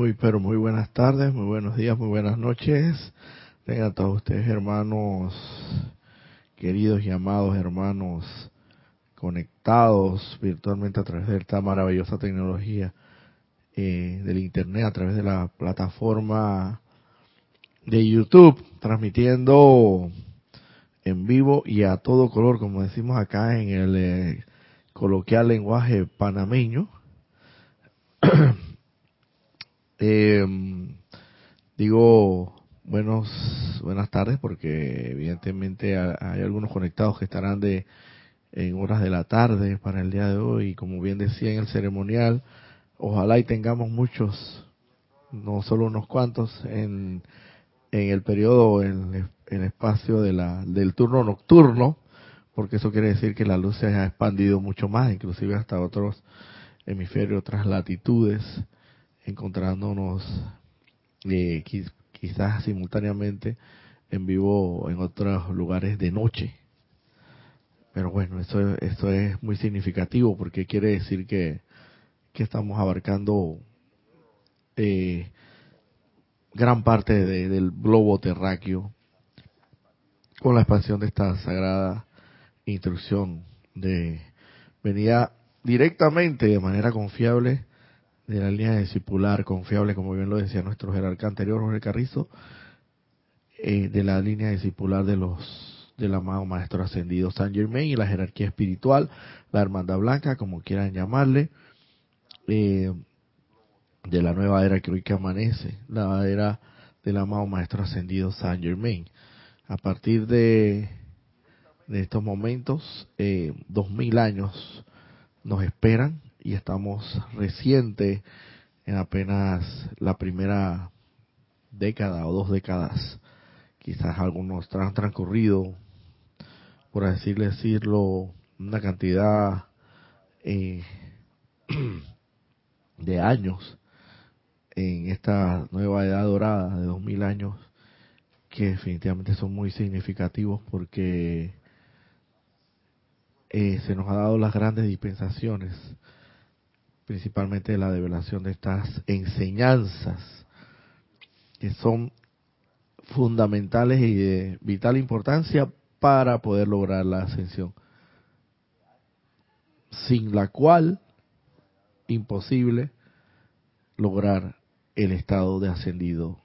Muy, pero muy buenas tardes, muy buenos días, muy buenas noches. Tengan todos ustedes, hermanos, queridos y amados hermanos, conectados virtualmente a través de esta maravillosa tecnología eh, del Internet, a través de la plataforma de YouTube, transmitiendo en vivo y a todo color, como decimos acá en el eh, coloquial lenguaje panameño. eh, digo buenos buenas tardes porque evidentemente hay algunos conectados que estarán de en horas de la tarde para el día de hoy como bien decía en el ceremonial ojalá y tengamos muchos no solo unos cuantos en, en el periodo en el espacio de la del turno nocturno porque eso quiere decir que la luz se ha expandido mucho más inclusive hasta otros hemisferios otras latitudes encontrándonos eh, quizás simultáneamente en vivo en otros lugares de noche. Pero bueno, eso, esto es muy significativo porque quiere decir que, que estamos abarcando eh, gran parte del globo terráqueo con la expansión de esta sagrada instrucción de venía directamente de manera confiable de la línea discipular confiable, como bien lo decía nuestro jerarca anterior, Jorge Carrizo, eh, de la línea discipular de los del amado Maestro Ascendido San Germain y la jerarquía espiritual, la Hermandad Blanca, como quieran llamarle, eh, de la nueva era que hoy que amanece, la era del amado Maestro Ascendido San Germain. A partir de, de estos momentos, eh, dos mil años nos esperan y estamos reciente en apenas la primera década o dos décadas. Quizás algunos han transcurrido, por así decirlo, una cantidad eh, de años en esta nueva edad dorada de dos mil años que definitivamente son muy significativos porque eh, se nos ha dado las grandes dispensaciones principalmente la develación de estas enseñanzas que son fundamentales y de vital importancia para poder lograr la ascensión, sin la cual imposible lograr el estado de ascendido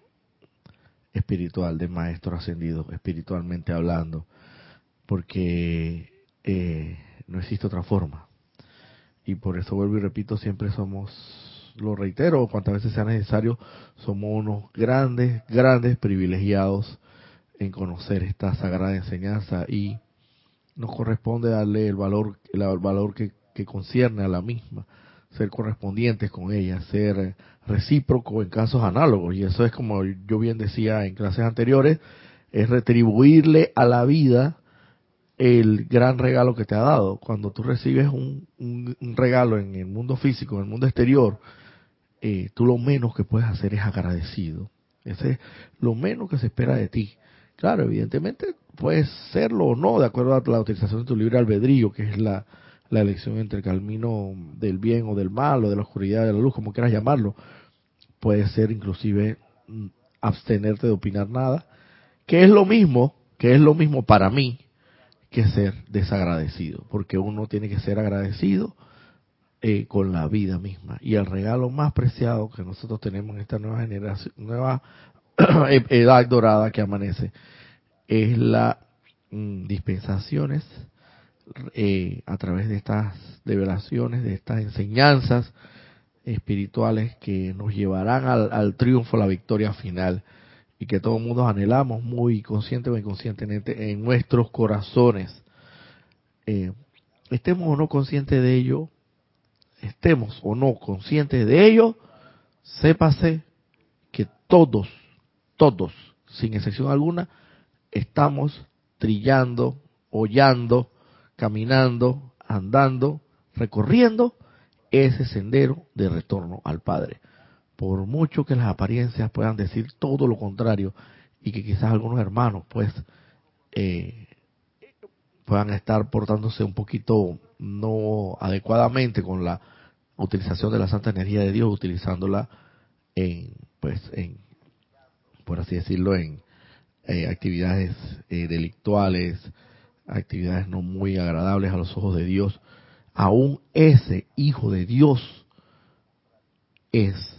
espiritual, de maestro ascendido, espiritualmente hablando, porque eh, no existe otra forma y por eso vuelvo y repito, siempre somos, lo reitero, cuantas veces sea necesario, somos unos grandes, grandes privilegiados en conocer esta sagrada enseñanza y nos corresponde darle el valor, el valor que, que concierne a la misma, ser correspondientes con ella, ser recíproco en casos análogos. Y eso es como yo bien decía en clases anteriores, es retribuirle a la vida el gran regalo que te ha dado. Cuando tú recibes un, un, regalo en el mundo físico, en el mundo exterior, eh, tú lo menos que puedes hacer es agradecido. Ese es lo menos que se espera de ti. Claro, evidentemente puedes serlo o no, de acuerdo a la utilización de tu libre albedrío, que es la, la elección entre el camino del bien o del mal, o de la oscuridad de la luz, como quieras llamarlo. Puede ser inclusive mm, abstenerte de opinar nada, que es lo mismo, que es lo mismo para mí, que ser desagradecido, porque uno tiene que ser agradecido eh, con la vida misma. Y el regalo más preciado que nosotros tenemos en esta nueva generación, nueva edad dorada que amanece, es la mm, dispensaciones eh, a través de estas revelaciones, de estas enseñanzas espirituales que nos llevarán al, al triunfo, a la victoria final y que todo el mundo anhelamos muy consciente o inconscientemente en nuestros corazones. Eh, estemos o no conscientes de ello, estemos o no conscientes de ello, sépase que todos, todos, sin excepción alguna, estamos trillando, hollando, caminando, andando, recorriendo ese sendero de retorno al Padre por mucho que las apariencias puedan decir todo lo contrario y que quizás algunos hermanos pues eh, puedan estar portándose un poquito no adecuadamente con la utilización de la santa energía de Dios, utilizándola en pues en por así decirlo en eh, actividades eh, delictuales actividades no muy agradables a los ojos de Dios aún ese hijo de Dios es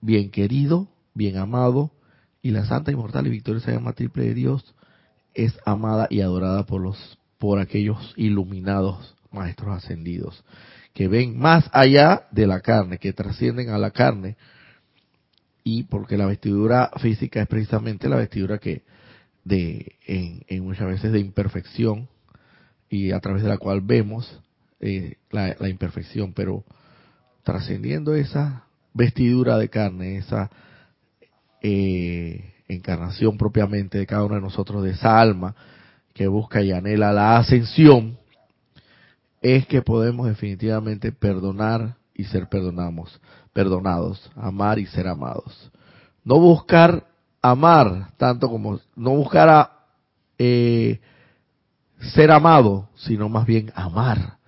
bien querido bien amado y la santa inmortal y victoriosa llama triple de Dios es amada y adorada por los por aquellos iluminados maestros ascendidos que ven más allá de la carne, que trascienden a la carne, y porque la vestidura física es precisamente la vestidura que de en, muchas veces de imperfección y a través de la cual vemos eh, la, imperfección, pero trascendiendo esa vestidura de carne, esa eh, encarnación propiamente de cada uno de nosotros, de esa alma que busca y anhela la ascensión, es que podemos definitivamente perdonar y ser perdonamos, perdonados, amar y ser amados. No buscar amar tanto como no buscar a, eh, ser amado, sino más bien amar.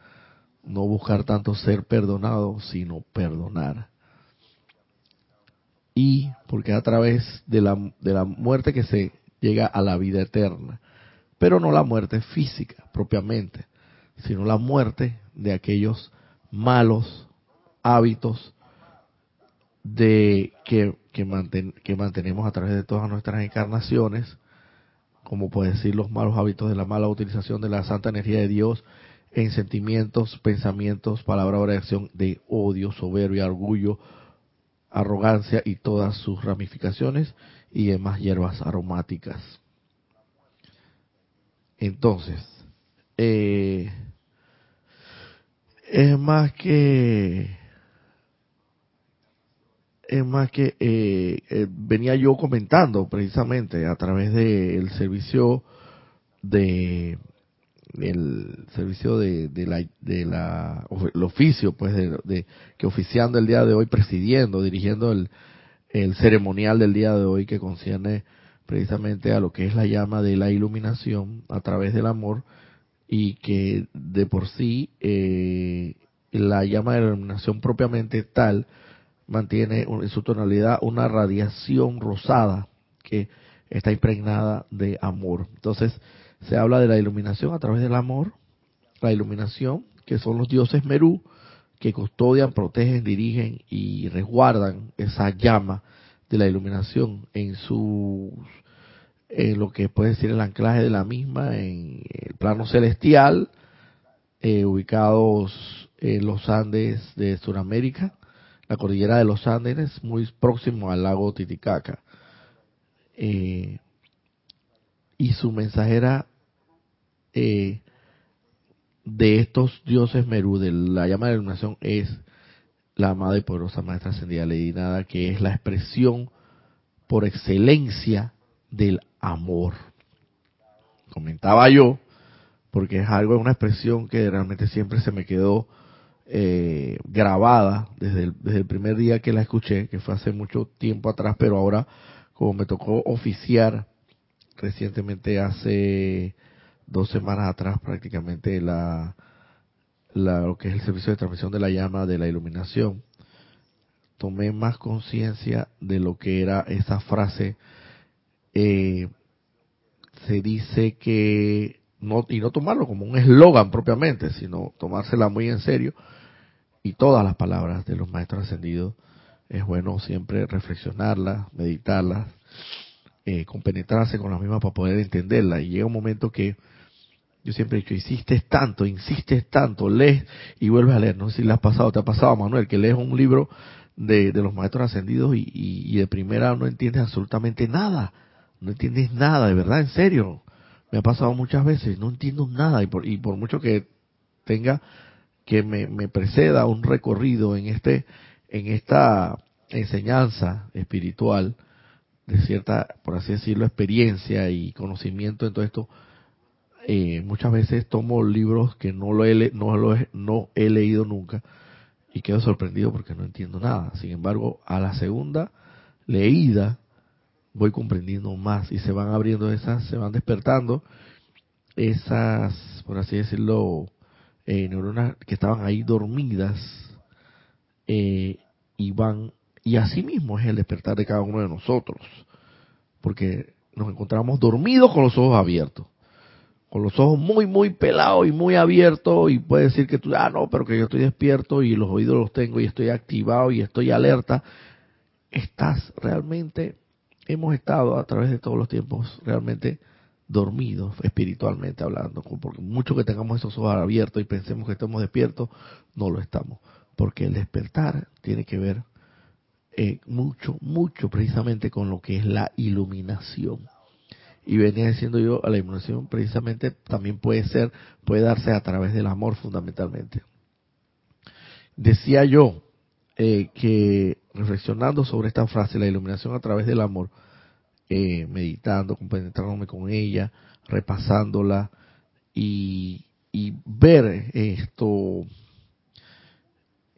No buscar tanto ser perdonado, sino perdonar. Y porque a través de la, de la muerte que se llega a la vida eterna, pero no la muerte física propiamente, sino la muerte de aquellos malos hábitos de que, que, mantenemos a través de todas nuestras encarnaciones, como puede decir los malos hábitos de la mala utilización de la santa energía de Dios en sentimientos, pensamientos, palabra o acción de odio, soberbia, orgullo, arrogancia y todas sus ramificaciones y demás hierbas aromáticas. Entonces, eh, es más que es más que eh, eh, venía yo comentando precisamente a través del servicio de el servicio de, de la de la el oficio pues de, que oficiando el día de hoy presidiendo dirigiendo el, el ceremonial del día de hoy que concierne precisamente a lo que es la llama de la iluminación a través del amor y que de por sí eh, la llama de la iluminación propiamente tal mantiene en su tonalidad una radiación rosada que está impregnada de amor. Entonces se habla de la iluminación a través del amor, la iluminación que son los dioses Merú que custodian, protegen, dirigen y resguardan esa llama de la iluminación en sus en lo que puede decir el anclaje de la misma en el plano celestial, eh, ubicados en los Andes de Sudamérica, la cordillera de los Andes, muy próximo al lago Titicaca. Eh, y su mensajera eh, de estos dioses Merú, de la llama de la iluminación, es la amada y poderosa Maestra Ascendida Lady Nada, que es la expresión por excelencia del amor. Comentaba yo, porque es algo, es una expresión que realmente siempre se me quedó eh, grabada desde el, desde el primer día que la escuché, que fue hace mucho tiempo atrás, pero ahora como me tocó oficiar recientemente hace dos semanas atrás prácticamente la, la, lo que es el servicio de transmisión de la llama de la iluminación, tomé más conciencia de lo que era esa frase eh, se dice que no y no tomarlo como un eslogan propiamente, sino tomársela muy en serio y todas las palabras de los maestros ascendidos es bueno siempre reflexionarlas, meditarlas, eh, compenetrarse con las mismas para poder entenderlas. Y llega un momento que yo siempre he dicho, insistes tanto, insistes tanto, lees y vuelves a leer. No sé si le has pasado, te ha pasado, Manuel, que lees un libro de, de los maestros ascendidos y, y de primera no entiendes absolutamente nada no entiendes nada, de verdad, en serio. Me ha pasado muchas veces, no entiendo nada y por, y por mucho que tenga que me, preceda un recorrido en este en esta enseñanza espiritual de cierta, por así decirlo, experiencia y conocimiento en todo esto, eh, muchas veces tomo libros que no lo he no lo no he leído nunca y quedo sorprendido porque no entiendo nada. Sin embargo, a la segunda leída voy comprendiendo más y se van abriendo esas, se van despertando esas, por así decirlo, eh, neuronas que estaban ahí dormidas eh, y van Y así mismo es el despertar de cada uno de nosotros, porque nos encontramos dormidos con los ojos abiertos, con los ojos muy, muy pelados y muy abiertos, y puede decir que tú, ah, no, pero que yo estoy despierto y los oídos los tengo y estoy activado y estoy alerta. Estás realmente, hemos estado a través de todos los tiempos realmente dormidos espiritualmente hablando, porque mucho que tengamos esos ojos abiertos y pensemos que estamos despiertos, no lo estamos, porque el despertar tiene que ver eh, mucho, mucho precisamente con lo que es la iluminación. Y venía diciendo yo, la iluminación precisamente también puede ser, puede darse a través del amor fundamentalmente. Decía yo eh, que reflexionando sobre esta frase, la iluminación a través del amor, eh, meditando, compenetrándome con ella, repasándola y, ver esto,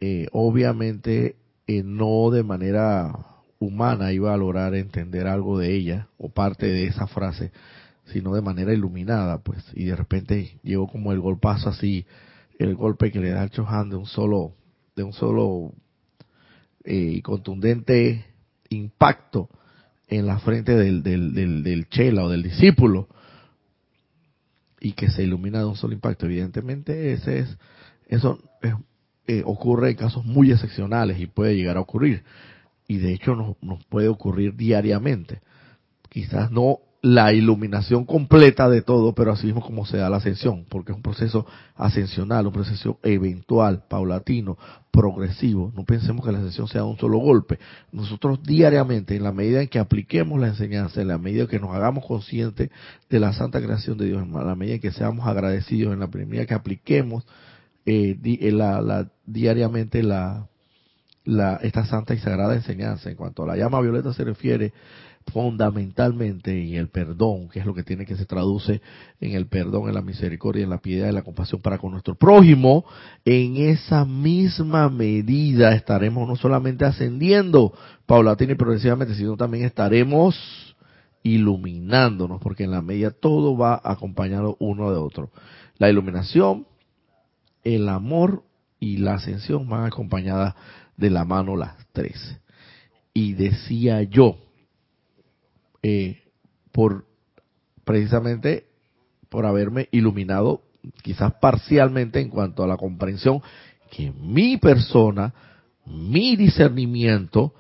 eh, obviamente no de manera humana iba a lograr entender algo de ella o parte de esa frase, sino de manera iluminada, pues, y de repente llegó como el golpazo así, el golpe que le da el Chohan de un solo, de un solo y contundente impacto en la frente del, del, del, chela o del discípulo y que se ilumina de un solo impacto. Evidentemente, ese es, eso eh, ocurre en casos muy excepcionales y puede llegar a ocurrir. Y de hecho nos, nos puede ocurrir diariamente. Quizás no la iluminación completa de todo, pero así mismo como se da la ascensión, porque es un proceso ascensional, un proceso eventual, paulatino, progresivo. No pensemos que la ascensión sea un solo golpe. Nosotros diariamente, en la medida en que apliquemos la enseñanza, en la medida en que nos hagamos conscientes de la santa creación de Dios, en la medida en que seamos agradecidos, en la medida que apliquemos eh, eh, la, diariamente la, la, esta santa y sagrada enseñanza, en cuanto a la llama violeta se refiere, fundamentalmente en el perdón, que es lo que tiene que se traduce en el perdón, en la misericordia, en la piedad, en la compasión para con nuestro prójimo, en esa misma medida estaremos no solamente ascendiendo paulatina y progresivamente, sino también estaremos iluminándonos, porque en la medida todo va acompañado uno de otro. La iluminación, el amor y la ascensión van acompañadas de la mano las tres. Y decía yo, eh, por precisamente por haberme iluminado quizás parcialmente en cuanto a la comprensión que mi persona, mi discernimiento,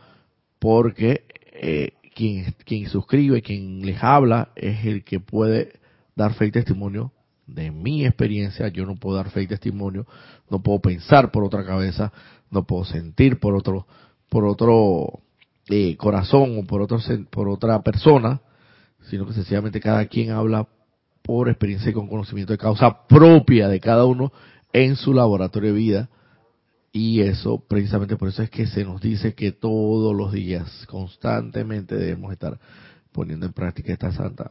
porque eh, quien, quien suscribe, quien les habla, es el que puede dar fe y testimonio de mi experiencia. Yo no puedo dar fe y testimonio, no puedo pensar por otra cabeza, no puedo sentir por otro, por otro eh, corazón o por, otro, por otra persona, sino que sencillamente cada quien habla por experiencia y con conocimiento de causa propia de cada uno en su laboratorio de vida. Y eso, precisamente por eso es que se nos dice que todos los días, constantemente debemos estar poniendo en práctica esta santa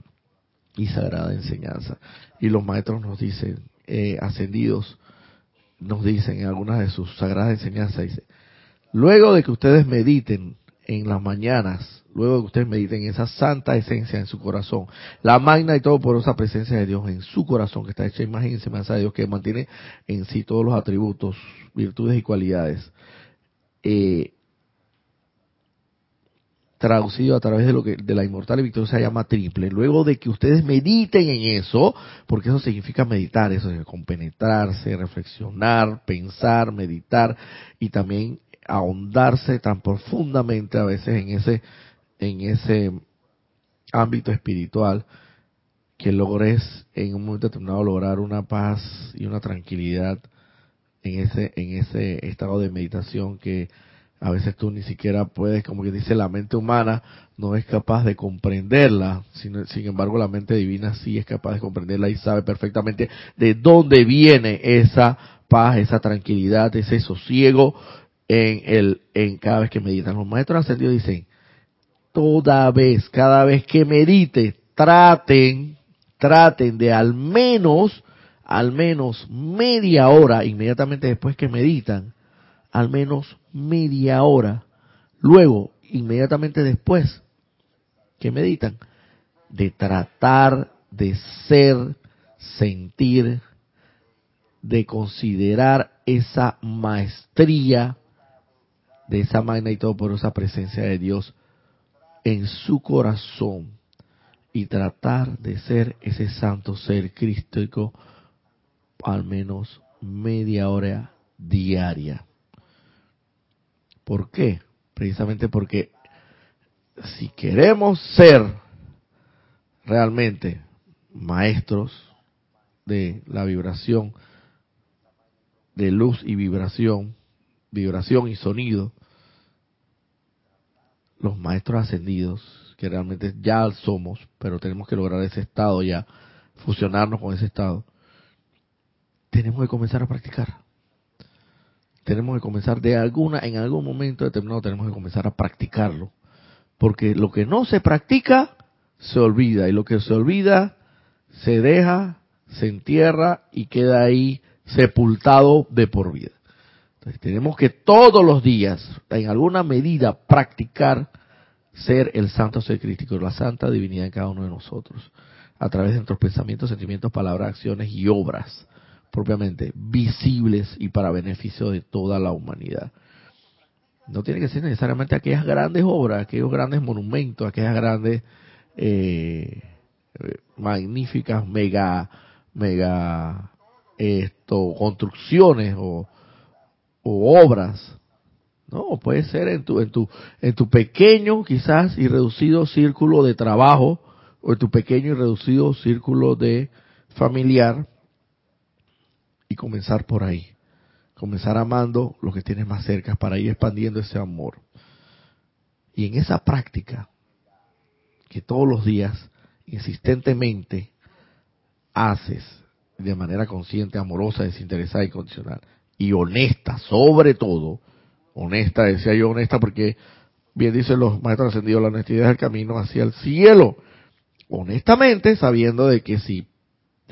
y sagrada enseñanza. Y los maestros nos dicen, eh, ascendidos, nos dicen en algunas de sus sagradas enseñanzas, dice, luego de que ustedes mediten en las mañanas, luego de que ustedes mediten esa santa esencia en su corazón, la magna y todo esa presencia de Dios en su corazón, que está hecha imagen y semejanza de Dios, que mantiene en sí todos los atributos, virtudes y cualidades, eh, traducido a través de lo que de la inmortal y victoria se llama triple. Luego de que ustedes mediten en eso, porque eso significa meditar, eso es compenetrarse, reflexionar, pensar, meditar y también ahondarse tan profundamente a veces en ese en ese ámbito espiritual que logres en un momento determinado lograr una paz y una tranquilidad en ese en ese estado de meditación que a veces tú ni siquiera puedes, como que dice la mente humana, no es capaz de comprenderla, sin, embargo la mente divina sí es capaz de comprenderla y sabe perfectamente de dónde viene esa paz, esa tranquilidad, ese sosiego en el en cada vez que meditan. Los maestros ascendidos dicen, toda vez, cada vez que medite, traten, traten de al menos, al menos media hora, inmediatamente después que meditan, al menos media hora, luego, inmediatamente después que meditan, de tratar de ser, sentir, de considerar esa maestría de esa magna y todopoderosa presencia de Dios en su corazón y tratar de ser ese santo ser crístico al menos media hora diaria. ¿Por qué? Precisamente porque si queremos ser realmente maestros de la vibración, de luz y vibración, vibración y sonido, los maestros ascendidos, que realmente ya somos, pero tenemos que lograr ese estado ya, fusionarnos con ese estado, tenemos que comenzar a practicar. Tenemos que comenzar de alguna, en algún momento determinado tenemos que comenzar a practicarlo. Porque lo que no se practica, se olvida. Y lo que se olvida, se deja, se entierra y queda ahí sepultado de por vida. Entonces tenemos que todos los días, en alguna medida, practicar ser el santo ser crítico, la santa divinidad en cada uno de nosotros, a través de nuestros pensamientos, sentimientos, palabras, acciones y obras, propiamente visibles y para beneficio de toda la humanidad. No tiene que ser necesariamente aquellas grandes obras, aquellos grandes monumentos, aquellas grandes eh, magníficas mega mega esto construcciones o, obras no puede ser en tu en tu en tu pequeño quizás y reducido círculo de trabajo o en tu pequeño y reducido círculo de familiar y comenzar por ahí comenzar amando lo que tienes más cerca para ir expandiendo ese amor y en esa práctica que todos los días insistentemente haces de manera consciente, amorosa, desinteresada y condicional. Y honesta, sobre todo, honesta, decía yo honesta porque bien dicen los maestros ascendidos, la honestidad es el camino hacia el cielo. Honestamente, sabiendo de que si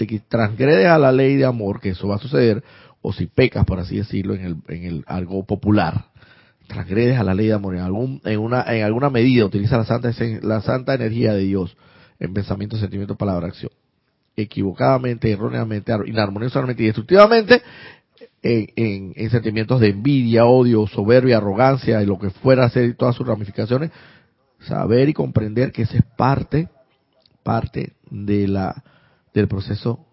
que transgredes a la ley de amor, que eso va a suceder, o si pecas, por así decirlo, en el, en el algo popular, transgredes a la ley de amor en algún en una en alguna medida utiliza la santa la santa energía de Dios en pensamiento, sentimiento, palabra, acción. Equivocadamente, erróneamente, inarmoniosamente y destructivamente, en, en, sentimientos de envidia, odio, soberbia, arrogancia y lo que fuera a ser todas sus ramificaciones, saber y comprender que esa es parte, parte de la, del proceso,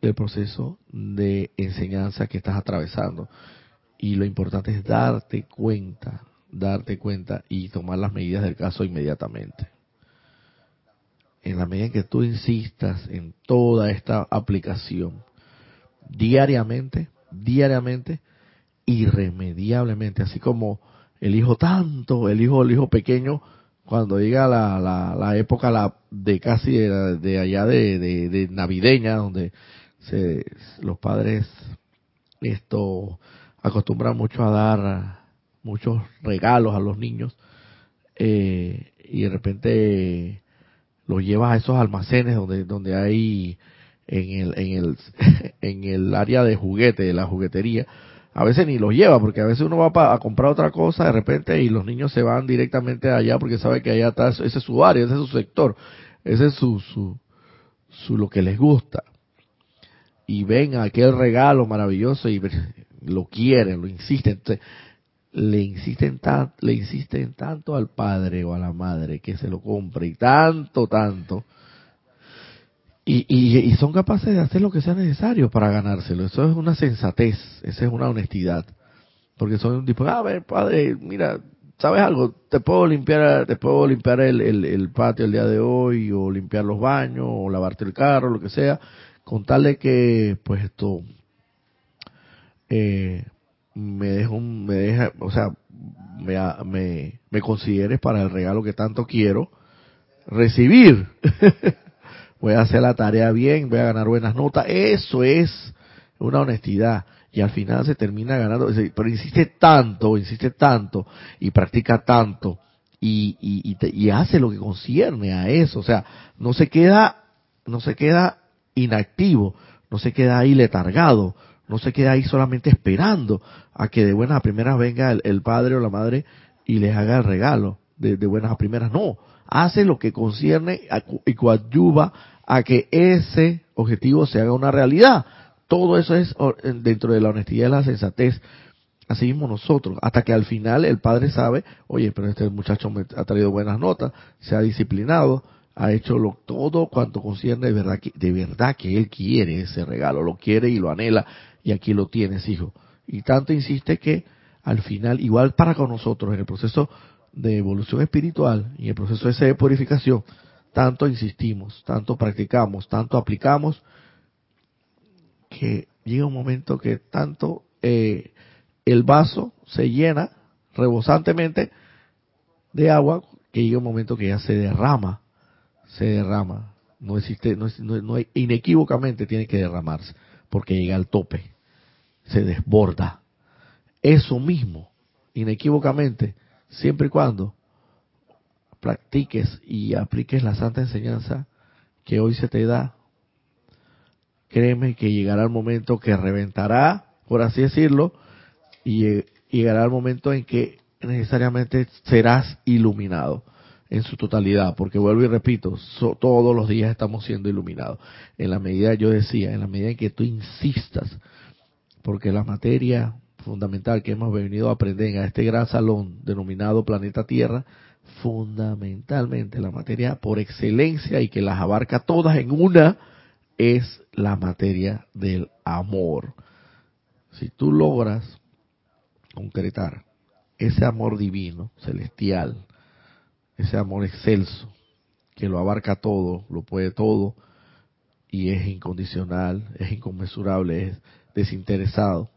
del proceso de enseñanza que estás atravesando. Y lo importante es darte cuenta, darte cuenta y tomar las medidas del caso inmediatamente en la medida en que tú insistas en toda esta aplicación diariamente, diariamente, irremediablemente, así como el hijo tanto, el hijo, el hijo pequeño, cuando llega la, la, época la, de casi de, allá de, de, navideña, donde se, los padres esto acostumbran mucho a dar muchos regalos a los niños eh, y de repente lo llevas a esos almacenes donde donde hay en el en el en el área de juguete de la juguetería a veces ni los lleva porque a veces uno va a comprar otra cosa de repente y los niños se van directamente allá porque sabe que allá está ese es su área ese es su sector ese es su su, su lo que les gusta y ven aquel regalo maravilloso y lo quieren lo insisten Entonces, le insisten, le insisten tanto al padre o a la madre que se lo compre y tanto, tanto. Y, y, son capaces de hacer lo que sea necesario para ganárselo. Eso es una sensatez, esa es una honestidad. Porque son tipo, a ver, padre, mira, ¿sabes algo? Te puedo limpiar, te puedo limpiar el, patio el día de hoy, o limpiar los baños, o lavarte el carro, lo que sea, con tal de que, pues esto, eh, me deja me deja, o sea, me, me, me consideres para el regalo que tanto quiero recibir. voy a hacer la tarea bien, voy a ganar buenas notas. Eso es una honestidad. Y al final se termina ganando. Pero insiste tanto, insiste tanto y practica tanto y, y, y, y hace lo que concierne a eso. O sea, no se queda, no se queda inactivo, no se queda ahí letargado, no se queda ahí solamente esperando a que de buenas a primeras venga el, padre o la madre y les haga el regalo de, buenas a primeras. No, hace lo que concierne y coadyuva a que ese objetivo se haga una realidad. Todo eso es dentro de la honestidad y la sensatez Así mismo nosotros, hasta que al final el padre sabe, oye, pero este muchacho me ha traído buenas notas, se ha disciplinado, ha hecho lo, todo cuanto concierne de verdad, que, de verdad que él quiere ese regalo, lo quiere y lo anhela, y aquí lo tienes, hijo. Y tanto insiste que al final, igual para con nosotros, en el proceso de evolución espiritual y el proceso de purificación, tanto insistimos, tanto practicamos, tanto aplicamos, que llega un momento que tanto eh, el vaso se llena rebosantemente de agua que llega un momento que ya se derrama, se derrama. No existe, no, no hay, inequívocamente tiene que derramarse, porque llega al tope, se desborda. Eso mismo, inequívocamente, siempre y cuando practiques y apliques la santa enseñanza que hoy se te da, créeme que llegará el momento que reventará, por así decirlo, y llegará el momento en que necesariamente serás iluminado en su totalidad, porque vuelvo y repito, todos los días estamos siendo iluminados. En la medida, yo decía, en la medida en que tú insistas, porque la materia fundamental que hemos venido a aprender en este gran salón denominado planeta Tierra, fundamentalmente la materia por excelencia y que las abarca todas en una, es la materia del amor. Si tú logras concretar ese amor divino, celestial, ese amor excelso, que lo abarca todo, lo puede todo, y es incondicional, es inconmensurable, es desinteresado,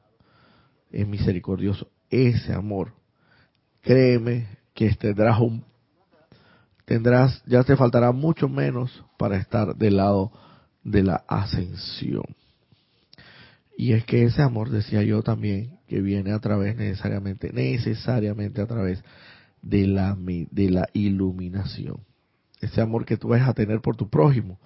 es misericordioso, ese amor, créeme que tendrás un tendrás, ya te faltará mucho menos para estar del lado de la ascensión. Y es que ese amor, decía yo también, que viene a través necesariamente, necesariamente a través de la, de la iluminación. Ese amor que tú vas a tener por tu prójimo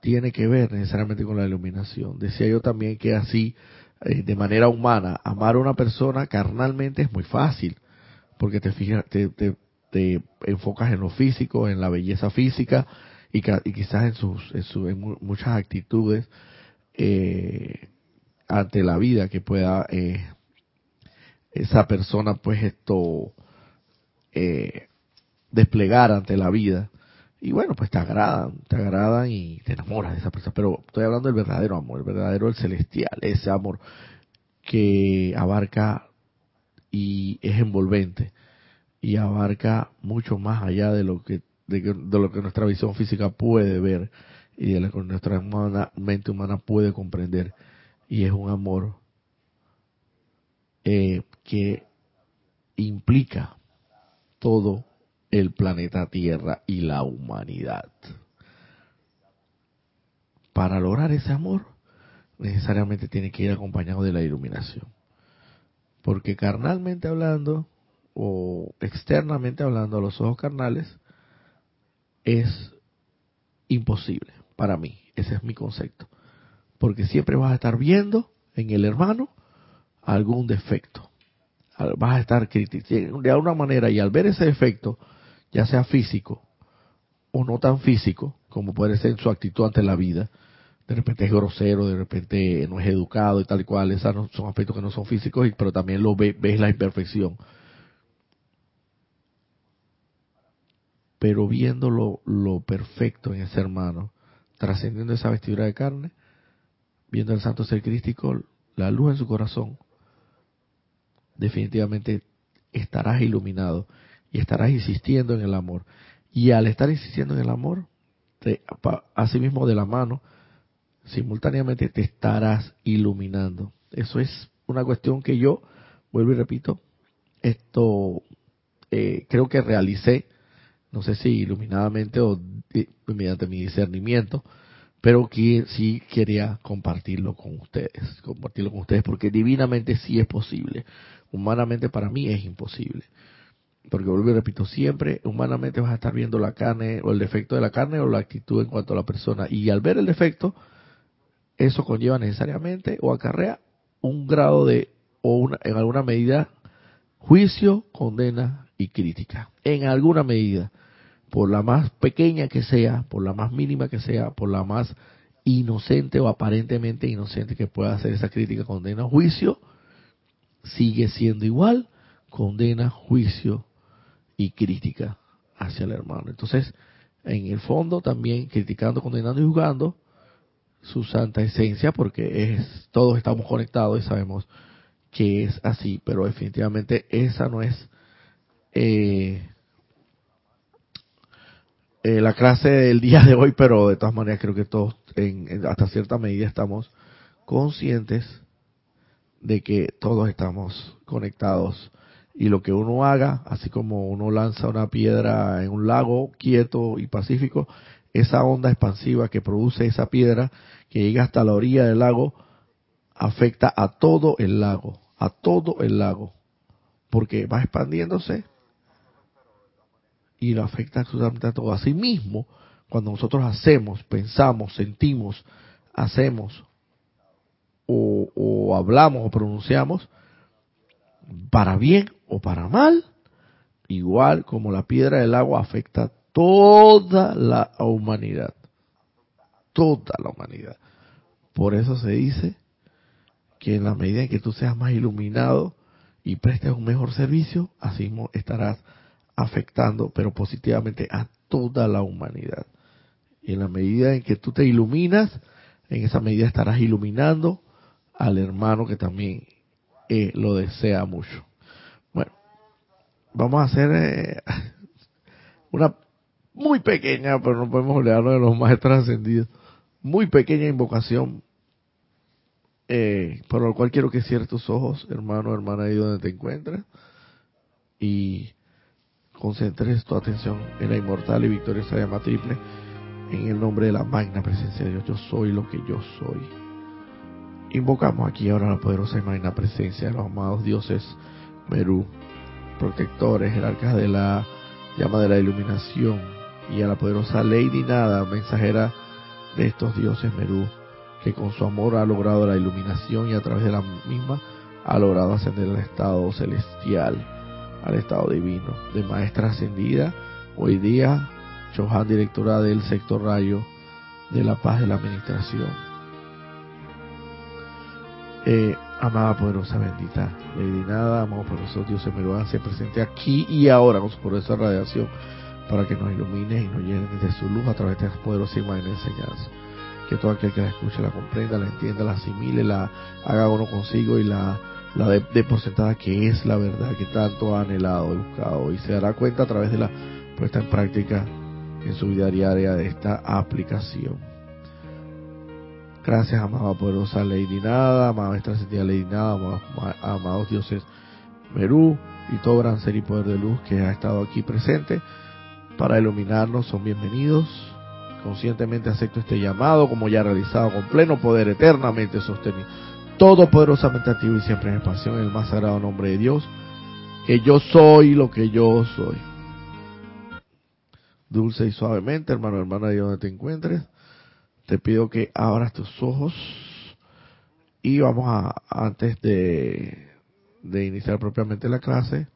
tiene que ver necesariamente con la iluminación. Decía yo también que así, eh, de manera humana, amar a una persona carnalmente es muy fácil, porque te, fijas, te, enfocas en lo físico, en la belleza física y, quizás en, sus, en, muchas actitudes eh, ante la vida que pueda eh, esa persona pues esto eh, desplegar ante la vida. Y bueno pues te agradan te agradan y te enamoras de esa persona. Pero estoy hablando del verdadero amor el verdadero el celestial ese amor que abarca y es envolvente y abarca mucho más allá de lo que de, lo que nuestra visión física puede ver y de lo que nuestra mente humana puede comprender y es un amor eh, que implica todo el planeta Tierra y la humanidad. Para lograr ese amor, necesariamente tiene que ir acompañado de la iluminación. Porque carnalmente hablando, o externamente hablando a los ojos carnales, es imposible para mí. Ese es mi concepto porque siempre vas a estar viendo en el hermano algún defecto. Vas a estar criticando de alguna manera y al ver ese defecto, ya sea físico o no tan físico, como puede ser en su actitud ante la vida, de repente es grosero, de repente no es educado y tal y cual, esos son aspectos que no son físicos, pero también lo ves la imperfección. Pero viendo lo perfecto en ese hermano, trascendiendo esa vestidura de carne, viendo al santo ser crístico, la luz en su corazón, definitivamente estarás iluminado y estarás insistiendo en el amor. Y al estar insistiendo en el amor, te, asimismo de la mano, simultáneamente te estarás iluminando. Eso es una cuestión que yo, vuelvo y repito, esto eh, creo que realicé, no sé si iluminadamente o mediante mi discernimiento, pero que sí quería compartirlo con ustedes, compartirlo con ustedes porque divinamente sí es posible, humanamente para mí es imposible. Porque vuelvo y repito, siempre humanamente vas a estar viendo la carne o el defecto de la carne o la actitud en cuanto a la persona. Y al ver el defecto, eso conlleva necesariamente o acarrea un grado de, o una, en alguna medida, juicio, condena y crítica. En alguna medida por la más pequeña que sea, por la más mínima que sea, por la más inocente o aparentemente inocente que pueda hacer esa crítica, condena, juicio, sigue siendo igual, condena, juicio y crítica hacia el hermano. Entonces, en el fondo también criticando, condenando y juzgando su santa esencia, porque es todos estamos conectados y sabemos que es así, pero definitivamente esa no es eh, eh, la clase del día de hoy, pero de todas maneras creo que todos en, hasta cierta medida estamos conscientes de que todos estamos conectados. Y lo que uno haga, así como uno lanza una piedra en un lago quieto y pacífico, esa onda expansiva que produce esa piedra que llega hasta la orilla del lago afecta a todo el lago, a todo el lago, porque va expandiéndose y lo afecta absolutamente a todo. Asimismo, cuando nosotros hacemos, pensamos, sentimos, hacemos o, o hablamos o pronunciamos, para bien o para mal, igual como la piedra del agua afecta toda la humanidad. Toda la humanidad. Por eso se dice que en la medida en que tú seas más iluminado y prestes un mejor servicio, así estarás afectando, pero positivamente, a toda la humanidad. Y en la medida en que tú te iluminas, en esa medida estarás iluminando al hermano que también eh, lo desea mucho. Bueno, vamos a hacer eh, una muy pequeña, pero no podemos olvidarnos de los maestros ascendidos, muy pequeña invocación, eh, por lo cual quiero que cierres tus ojos, hermano, hermana, ahí donde te encuentras, y concentres tu atención en la inmortal y victoriosa llama triple, en el nombre de la magna presencia de Dios, yo soy lo que yo soy. Invocamos aquí ahora la poderosa y magna presencia de los amados dioses Merú, protectores, jerarcas de la llama de la iluminación, y a la poderosa Lady Nada, mensajera de estos dioses Merú, que con su amor ha logrado la iluminación y a través de la misma ha logrado ascender al estado celestial al estado divino de maestra ascendida. Hoy día, Chohan, directora del sector rayo de la paz de la administración. Eh, amada poderosa bendita, Lady Nada, amado poderoso Dios se presente aquí y ahora con su radiación para que nos ilumine y nos llene de su luz a través de esta poderosa imagen de enseñanza. Que todo aquel que la escuche, la comprenda, la entienda, la asimile, la haga uno consigo y la la de, que es la verdad que tanto ha anhelado y buscado y se dará cuenta a través de la puesta en práctica en su vida diaria de esta aplicación. Gracias, amada poderosa Lady Nada, amada maestra sentida Lady Nada, amados, dioses Merú y todo gran ser y poder de luz que ha estado aquí presente para iluminarnos, son bienvenidos. Conscientemente acepto este llamado como ya realizado con pleno poder eternamente sostenido todopoderosamente activo y siempre en expansión, en el más sagrado nombre de Dios, que yo soy lo que yo soy. Dulce y suavemente, hermano, hermana, de donde te encuentres, te pido que abras tus ojos y vamos a, antes de, de iniciar propiamente la clase,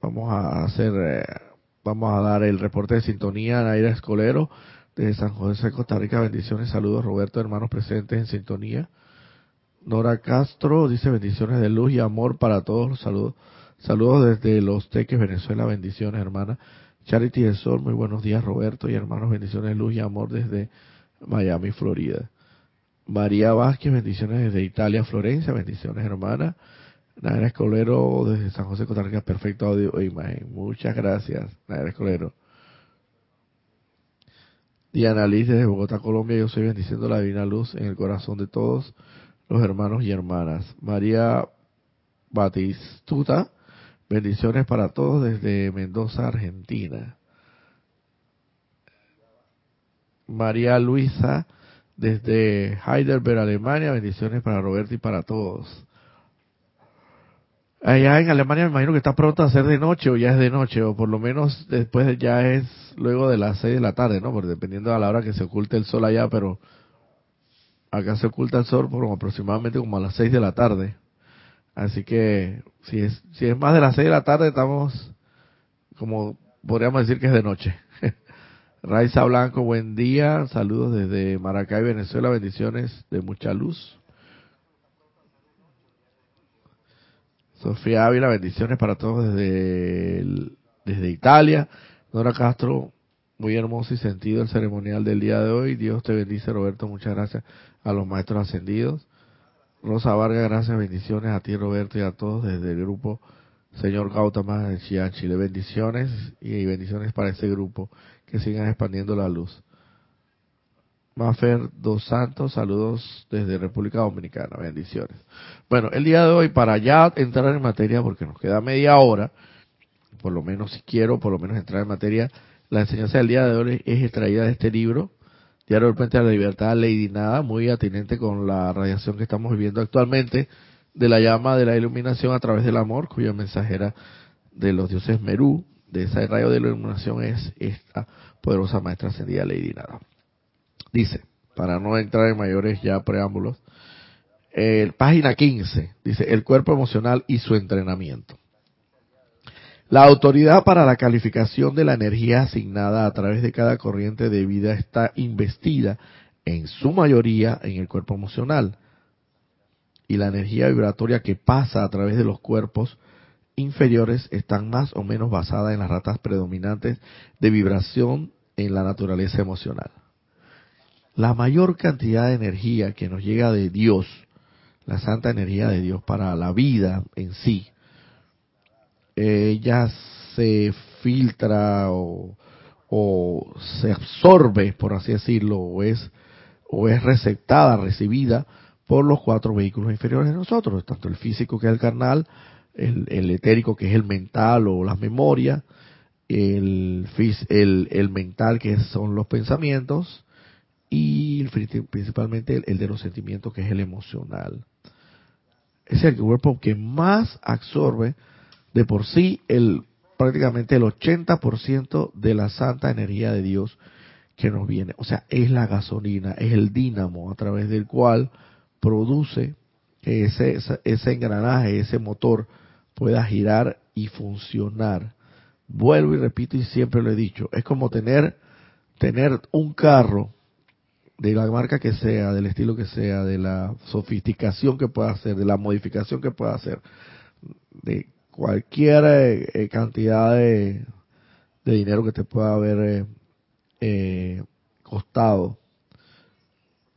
vamos a hacer, eh, vamos a dar el reporte de sintonía a Naira Escolero de San José, Costa Rica. Bendiciones, saludos, Roberto, hermanos presentes en sintonía. Nora Castro dice bendiciones de luz y amor para todos. Saludos, saludos desde Los Teques, Venezuela. Bendiciones, hermana. Charity del Sol, muy buenos días, Roberto y hermanos. Bendiciones de luz y amor desde Miami, Florida. María Vázquez, bendiciones desde Italia, Florencia. Bendiciones, hermana. Naira Escolero desde San José, Costa Rica. Perfecto audio e imagen. Muchas gracias, Naira Escolero. Diana Liz desde Bogotá, Colombia. Yo soy bendiciendo la divina luz en el corazón de todos los hermanos y hermanas. María Batistuta, bendiciones para todos desde Mendoza, Argentina. María Luisa, desde Heidelberg, Alemania, bendiciones para Roberto y para todos. Allá en Alemania me imagino que está pronto a ser de noche o ya es de noche, o por lo menos después ya es luego de las seis de la tarde, ¿no? Porque dependiendo de la hora que se oculte el sol allá, pero acá se oculta el sol por aproximadamente como a las 6 de la tarde. Así que si es, si es más de las 6 de la tarde, estamos como podríamos decir que es de noche. Raiza Blanco, buen día. Saludos desde Maracay, Venezuela. Bendiciones de mucha luz. Sofía Ávila, bendiciones para todos desde, desde Italia. Nora Castro, muy hermoso y sentido el ceremonial del día de hoy. Dios te bendice, Roberto. Muchas gracias a los maestros ascendidos. Rosa Vargas, gracias, bendiciones a ti, Roberto, y a todos desde el grupo Señor Gautama de Chile. Bendiciones y bendiciones para ese grupo que sigan expandiendo la luz. Mafer Dos Santos, saludos desde República Dominicana, bendiciones. Bueno, el día de hoy, para ya entrar en materia, porque nos queda media hora, por lo menos si quiero, por lo menos entrar en materia, la enseñanza del día de hoy es extraída de este libro, Diario del Puente de la Libertad, Lady Nada, muy atinente con la radiación que estamos viviendo actualmente de la llama de la iluminación a través del amor, cuya mensajera de los dioses Merú, de ese rayo de iluminación es esta poderosa maestra ascendida Lady Nada. Dice, para no entrar en mayores ya preámbulos, el, página 15, dice, el cuerpo emocional y su entrenamiento. La autoridad para la calificación de la energía asignada a través de cada corriente de vida está investida en su mayoría en el cuerpo emocional. Y la energía vibratoria que pasa a través de los cuerpos inferiores están más o menos basadas en las ratas predominantes de vibración en la naturaleza emocional la mayor cantidad de energía que nos llega de Dios, la santa energía de Dios para la vida en sí, ella se filtra o, se absorbe, por así decirlo, o es, o es receptada, recibida por los cuatro vehículos inferiores de nosotros, tanto el físico que es el carnal, el, etérico que es el mental o las memorias, el, el, el mental que son los pensamientos, y principalmente el, de los sentimientos que es el emocional. Es el cuerpo que más absorbe de por sí el prácticamente el 80% de la santa energía de Dios que nos viene. O sea, es la gasolina, es el dínamo a través del cual produce que ese, ese engranaje, ese motor pueda girar y funcionar. Vuelvo y repito y siempre lo he dicho, es como tener, tener un carro de la marca que sea, del estilo que sea, de la sofisticación que pueda hacer, de la modificación que pueda hacer, de cualquier eh, eh, cantidad de, dinero que te pueda haber eh, costado.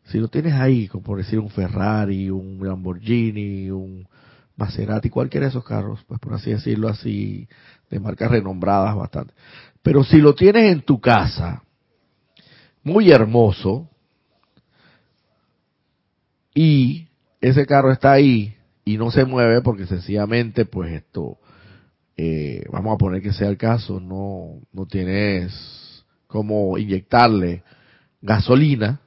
Si lo tienes ahí, como por decir un Ferrari, un Lamborghini, un Maserati, cualquiera de esos carros, pues por así decirlo así, de marcas renombradas bastante. Pero si lo tienes en tu casa, muy hermoso, y ese carro está ahí y no se mueve porque sencillamente pues esto eh, vamos a poner que sea el caso no no tienes como inyectarle gasolina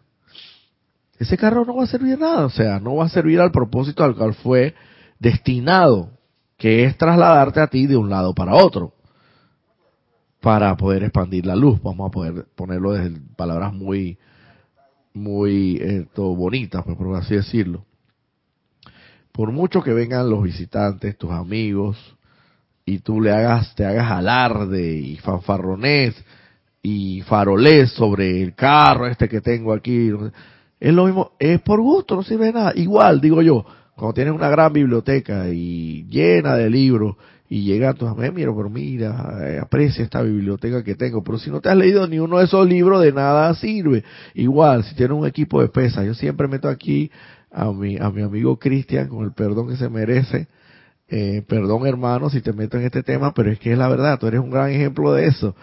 ese carro no va a servir nada o sea no va a servir al propósito al cual fue destinado que es trasladarte a ti de un lado para otro para poder expandir la luz. Vamos a poder ponerlo desde palabras muy muy esto, bonitas, pues, por así decirlo. Por mucho que vengan los visitantes, tus amigos, y tú le hagas, te hagas alarde y fanfarronés y farolés sobre el carro este que tengo aquí, es lo mismo, es por gusto, no sirve de nada. Igual, digo yo, cuando tienes una gran biblioteca y llena de libros y llega a tu amigo, mira, pero mira, eh, aprecia esta biblioteca que tengo, pero si no te has leído ni uno de esos libros, de nada sirve. Igual, si tienes un equipo de pesas, yo siempre meto aquí a mi, a mi amigo Cristian, con el perdón que se merece, eh, perdón hermano si te meto en este tema, pero es que es la verdad, tú eres un gran ejemplo de eso.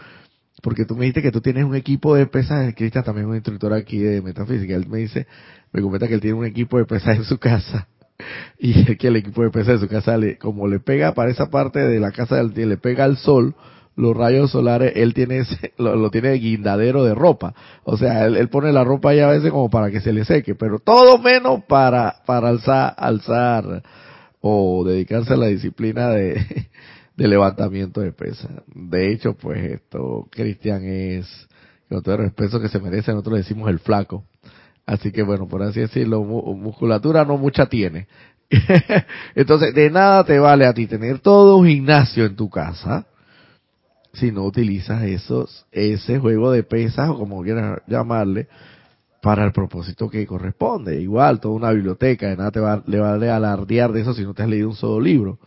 Porque tú me dijiste que tú tienes un equipo de pesas, Cristian también es un instructor aquí de metafísica, él me dice, me comenta que él tiene un equipo de pesas en su casa y que el equipo de PC de su casa, le, como le pega para esa parte de la casa del le pega al sol, los rayos solares, él tiene ese, lo, tiene de guindadero de ropa. O sea, él, pone la ropa ahí a veces como para que se le seque, pero todo menos para, para alzar, alzar o dedicarse a la disciplina de, de levantamiento de pesas. De hecho, pues esto, Cristian es, con todo el respeto que se merece, nosotros le decimos el flaco Así que bueno, por así decirlo, musculatura no mucha tiene. Entonces, de nada te vale a ti tener todo un gimnasio en tu casa si no utilizas esos, ese juego de pesas o como quieras llamarle para el propósito que corresponde. Igual, toda una biblioteca, de nada te va, le vale alardear de eso si no te has leído un solo libro.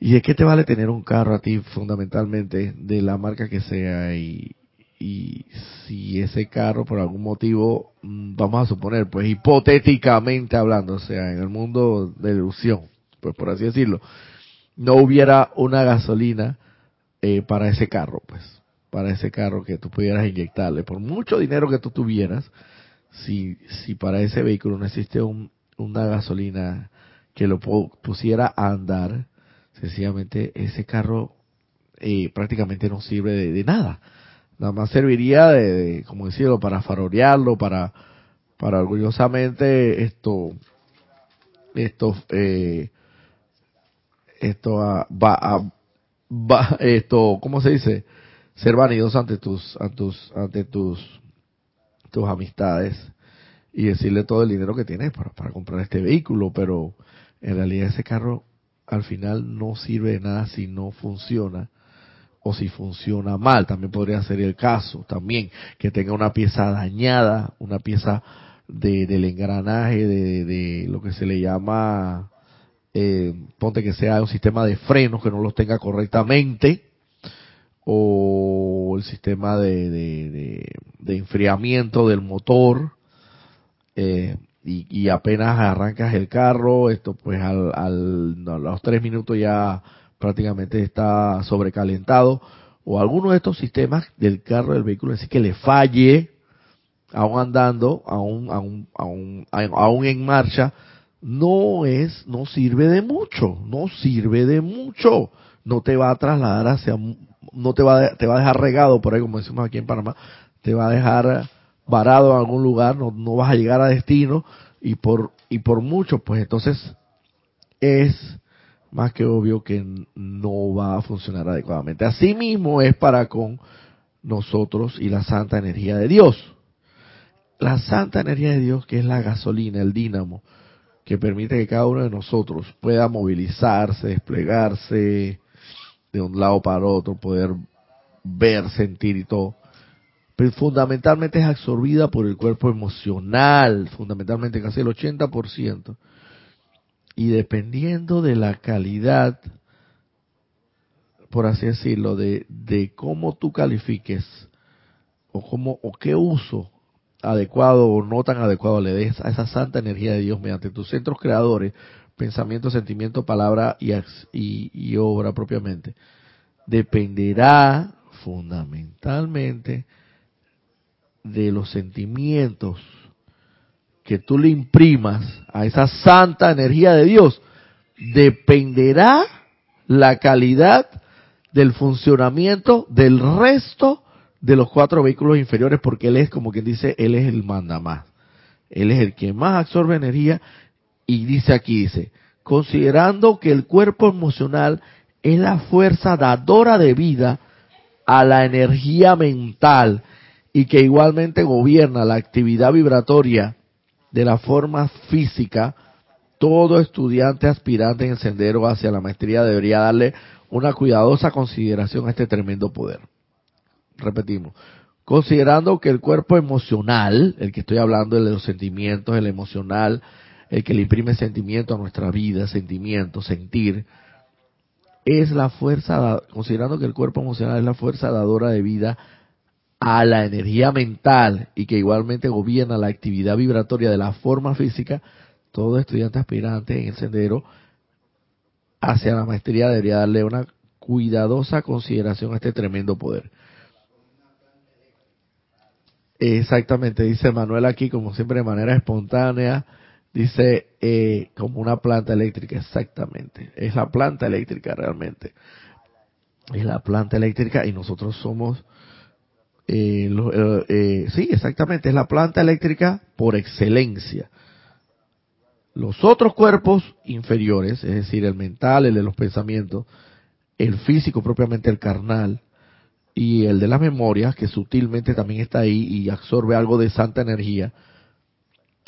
¿Y de qué te vale tener un carro a ti fundamentalmente, de la marca que sea? Y, y si ese carro por algún motivo, mm, vamos a suponer, pues hipotéticamente hablando, o sea, en el mundo de ilusión, pues por así decirlo, no hubiera una gasolina eh, para ese carro, pues, para ese carro que tú pudieras inyectarle, por mucho dinero que tú tuvieras, si, si para ese vehículo no existe un, una gasolina que lo pusiera a andar, sencillamente ese carro eh, prácticamente no sirve de, nada. Nada más serviría de, como decirlo, para farorearlo, para, para orgullosamente esto, esto, eh, esto va a, va, esto, ¿cómo se dice? Ser vanidos ante tus, ante tus, ante tus, tus amistades y decirle todo el dinero que tienes para, para comprar este vehículo, pero en realidad ese carro al final no sirve de nada si no funciona o si funciona mal. También podría ser el caso, también que tenga una pieza dañada, una pieza de, del engranaje, de, lo que se le llama, eh, ponte que sea un sistema de frenos que no los tenga correctamente, o el sistema de, de, de enfriamiento del motor, eh, y, apenas arrancas el carro, esto pues al, al, a los tres minutos ya prácticamente está sobrecalentado, o alguno de estos sistemas del carro, del vehículo, así que le falle, aún andando, aún, aún, aún, aún en marcha, no es, no sirve de mucho, no sirve de mucho, no te va a trasladar hacia, no te va, te va a dejar regado por ahí, como decimos aquí en Panamá, te va a dejar varado en algún lugar, no, no vas a llegar a destino y por, y por mucho, pues entonces es más que obvio que no va a funcionar adecuadamente. Asimismo es para con nosotros y la santa energía de Dios. La santa energía de Dios, que es la gasolina, el dínamo, que permite que cada uno de nosotros pueda movilizarse, desplegarse de un lado para otro, poder ver, sentir y todo pero fundamentalmente es absorbida por el cuerpo emocional, fundamentalmente casi el 80%. Y dependiendo de la calidad, por así decirlo, de, de cómo tú califiques o cómo o qué uso adecuado o no tan adecuado le des a esa santa energía de Dios mediante tus centros creadores, pensamiento, sentimiento, palabra y, y, y obra propiamente, dependerá fundamentalmente de los sentimientos que tú le imprimas a esa santa energía de Dios, dependerá la calidad del funcionamiento del resto de los cuatro vehículos inferiores, porque Él es, como quien dice, Él es el mandamás. Él es el que más absorbe energía y dice aquí, dice, considerando que el cuerpo emocional es la fuerza dadora de vida a la energía mental y que igualmente gobierna la actividad vibratoria de la forma física, todo estudiante aspirante en el sendero hacia la maestría debería darle una cuidadosa consideración a este tremendo poder. Repetimos, considerando que el cuerpo emocional, el que estoy hablando, el de los sentimientos, el emocional, el que le imprime sentimiento a nuestra vida, sentimiento, sentir, es la fuerza, considerando que el cuerpo emocional es la fuerza dadora de vida a la energía mental y que igualmente gobierna la actividad vibratoria de la forma física, todo estudiante aspirante en el sendero hacia la maestría debería darle una cuidadosa consideración a este tremendo poder. Exactamente, dice Manuel aquí, como siempre de manera espontánea, dice eh, como una planta eléctrica, exactamente, es la planta eléctrica realmente, es la planta eléctrica y nosotros somos eh, eh, eh, sí, exactamente, es la planta eléctrica por excelencia. Los otros cuerpos inferiores, es decir, el mental, el de los pensamientos, el físico propiamente el carnal, y el de las memorias, que sutilmente también está ahí y absorbe algo de santa energía,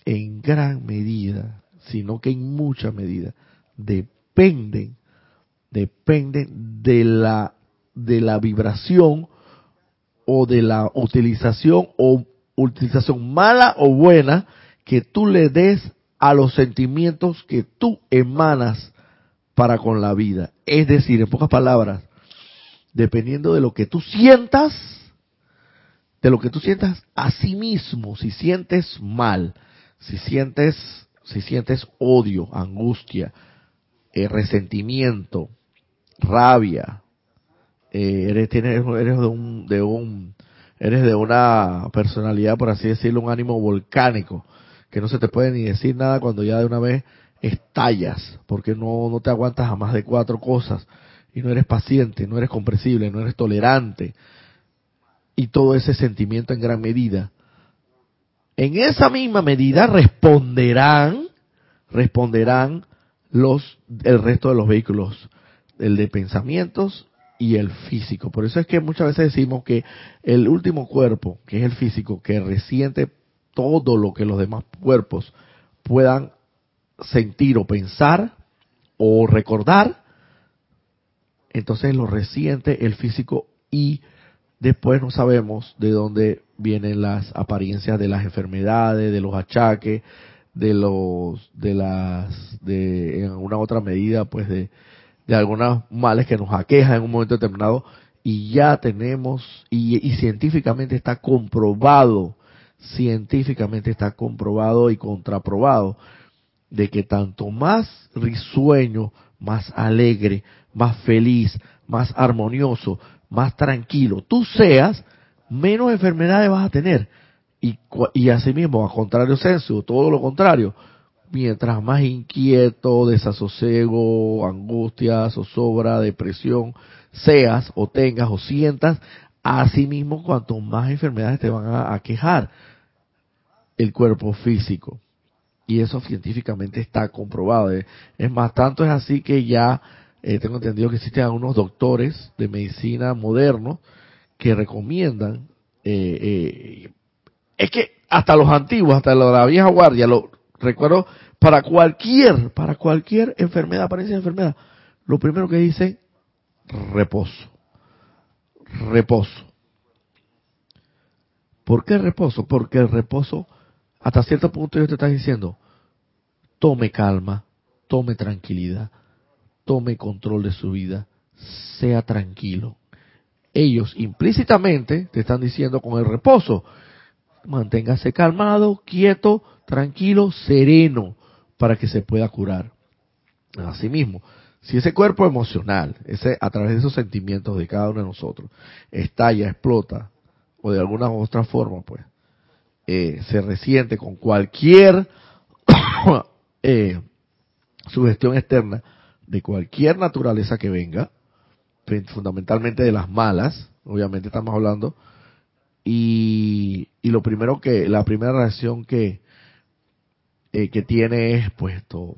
en gran medida, sino que en mucha medida, dependen, dependen de la, de la vibración o de la utilización o utilización mala o buena que tú le des a los sentimientos que tú emanas para con la vida. Es decir, en pocas palabras, dependiendo de lo que tú sientas, de lo que tú sientas a sí mismo, si sientes mal, si sientes, si sientes odio, angustia, eh, resentimiento, rabia, eh, eres, tienes, eres de un, de un, eres de una personalidad, por así decirlo, un ánimo volcánico, que no se te puede ni decir nada cuando ya de una vez estallas, porque no, no te aguantas a más de cuatro cosas, y no eres paciente, no eres comprensible, no eres tolerante, y todo ese sentimiento en gran medida. En esa misma medida responderán, responderán los, el resto de los vehículos, el de pensamientos y el físico. Por eso es que muchas veces decimos que el último cuerpo, que es el físico, que resiente todo lo que los demás cuerpos puedan sentir o pensar o recordar, entonces lo resiente el físico y después no sabemos de dónde vienen las apariencias de las enfermedades, de los achaques, de los, de las, de en alguna otra medida, pues de, de algunos males que nos aquejan en un momento determinado y ya tenemos, y, científicamente está comprobado, científicamente está comprobado y contraprobado, de que tanto más risueño, más alegre, más feliz, más armonioso, más tranquilo tú seas, menos enfermedades vas a tener. Y, y asimismo, a contrario senso, todo lo contrario, mientras más inquieto, desasosiego, angustia, zozobra, depresión seas o tengas o sientas, asimismo cuanto más enfermedades te van a, quejar el cuerpo físico. Y eso científicamente está comprobado. Es más, tanto es así que ya eh, tengo entendido que existen algunos doctores de medicina modernos que recomiendan, eh, eh, es que hasta los antiguos, hasta la vieja guardia, lo recuerdo, para cualquier, para cualquier enfermedad, apariencia de enfermedad, lo primero que dice, reposo. Reposo. ¿Por qué reposo? Porque el reposo, hasta cierto punto ellos te están diciendo, tome calma, tome tranquilidad, tome control de su vida, sea tranquilo. Ellos implícitamente te están diciendo con el reposo, manténgase calmado, quieto, tranquilo, sereno, para que se pueda curar. Asimismo, si ese cuerpo emocional, ese a través de esos sentimientos de cada uno de nosotros, estalla, explota, o de alguna u otra forma, pues, eh, se resiente con cualquier eh, sugestión externa, de cualquier naturaleza que venga, fundamentalmente de las malas, obviamente estamos hablando, y, y lo primero que, la primera reacción que, eh, que tiene es puesto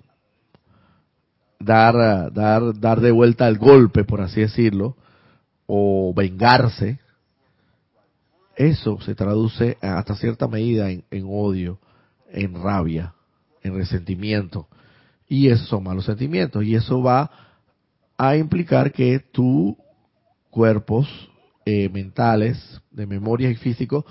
dar, dar, dar de vuelta el golpe, por así decirlo, o vengarse, eso se traduce hasta cierta medida en, en odio, en rabia, en resentimiento. Y esos son malos sentimientos. Y eso va a implicar que tus cuerpos eh, mentales, de memoria y físico,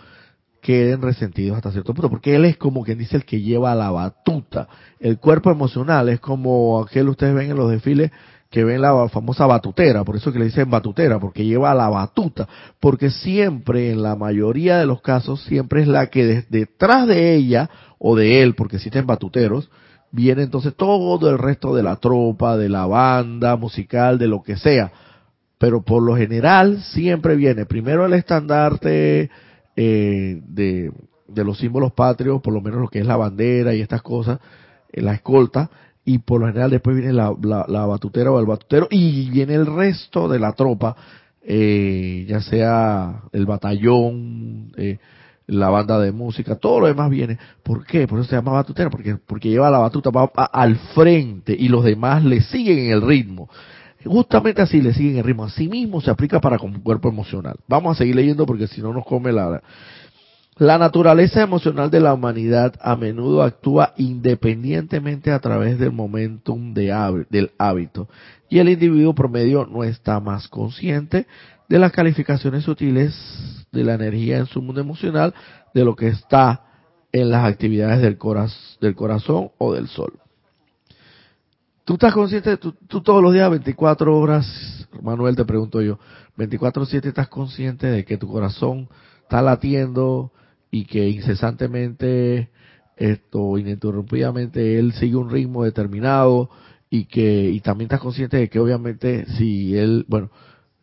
queden resentidos hasta cierto punto, porque él es como quien dice el que lleva la batuta. El cuerpo emocional es como aquel ustedes ven en los desfiles que ven la famosa batutera, por eso que le dicen batutera, porque lleva la batuta, porque siempre, en la mayoría de los casos, siempre es la que detrás de ella o de él, porque existen batuteros, viene entonces todo el resto de la tropa, de la banda musical, de lo que sea. Pero por lo general siempre viene primero el estandarte eh, de, de, los símbolos patrios, por lo menos lo que es la bandera y estas cosas, eh, la escolta, y por lo general después viene la, la, batutera o el batutero, y viene el resto de la tropa, eh, ya sea el batallón, eh, la banda de música, todo lo demás viene. ¿Por qué? Por eso se llama batutera, porque, porque lleva la batuta al frente y los demás le siguen en el ritmo. Justamente así le siguen el ritmo. Así mismo se aplica para con cuerpo emocional. Vamos a seguir leyendo porque si no nos come la... La naturaleza emocional de la humanidad a menudo actúa independientemente a través del momentum de, del hábito y el individuo promedio no está más consciente de las calificaciones sutiles de la energía en su mundo emocional de lo que está en las actividades del, del corazón o del sol. Tú estás consciente, tú, tú todos los días, 24 horas, Manuel, te pregunto yo, 24-7 estás consciente de que tu corazón está latiendo y que incesantemente, esto, ininterrumpidamente, él sigue un ritmo determinado y que, y también estás consciente de que obviamente si él, bueno,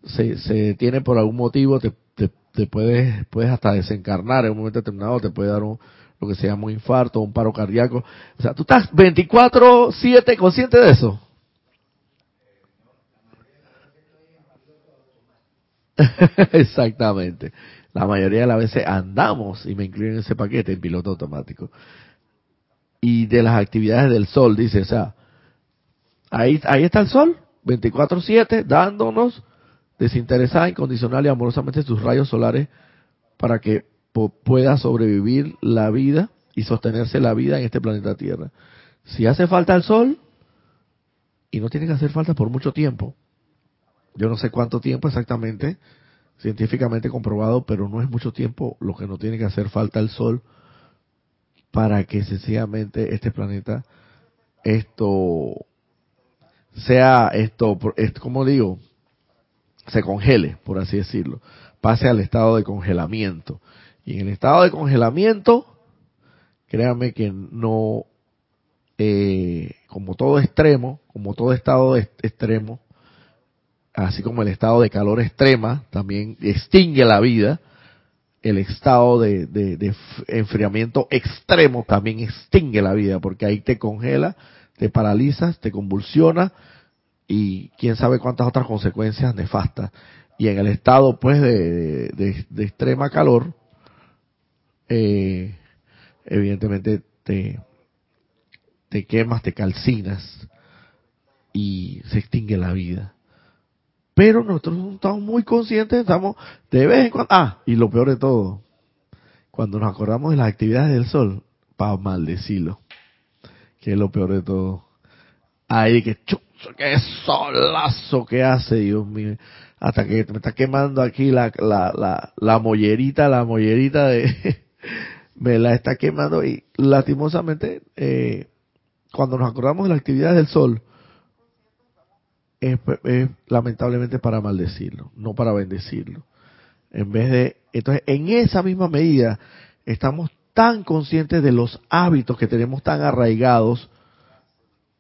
se, se detiene por algún motivo, te, te, te puedes, puedes hasta desencarnar en un momento determinado, te puede dar un, que se llama un infarto, un paro cardíaco. O sea, tú estás 24-7 consciente de eso. Exactamente. La mayoría de las veces andamos, y me incluyo en ese paquete, en piloto automático. Y de las actividades del sol, dice, o sea, ahí, ahí está el sol, 24-7, dándonos desinteresada, incondicional y amorosamente sus rayos solares para que pueda sobrevivir la vida y sostenerse la vida en este planeta Tierra. Si hace falta el sol, y no tiene que hacer falta por mucho tiempo, yo no sé cuánto tiempo exactamente, científicamente comprobado, pero no es mucho tiempo lo que no tiene que hacer falta el sol para que sencillamente este planeta esto sea esto, como digo, se congele, por así decirlo, pase al estado de congelamiento. Y en el estado de congelamiento, créanme que no, eh, como todo extremo, como todo estado extremo, así como el estado de calor extrema también extingue la vida, el estado de, de, enfriamiento extremo también extingue la vida, porque ahí te congela, te paralizas, te convulsiona y quién sabe cuántas otras consecuencias nefastas. Y en el estado pues de, de extrema calor, eh, evidentemente te, te quemas, te calcinas y se extingue la vida. Pero nosotros estamos muy conscientes, estamos de vez en cuando, ah, y lo peor de todo, cuando nos acordamos de las actividades del sol, para maldecirlo, que es lo peor de todo. Ay, que chuzo, qué solazo que hace, Dios mío. Hasta que me está quemando aquí la, la, la, la mollerita, la mollerita de, me la está quemando y lastimosamente eh, cuando nos acordamos de las actividades del sol es, lamentablemente para maldecirlo, no para bendecirlo. En vez de, entonces en esa misma medida estamos tan conscientes de los hábitos que tenemos tan arraigados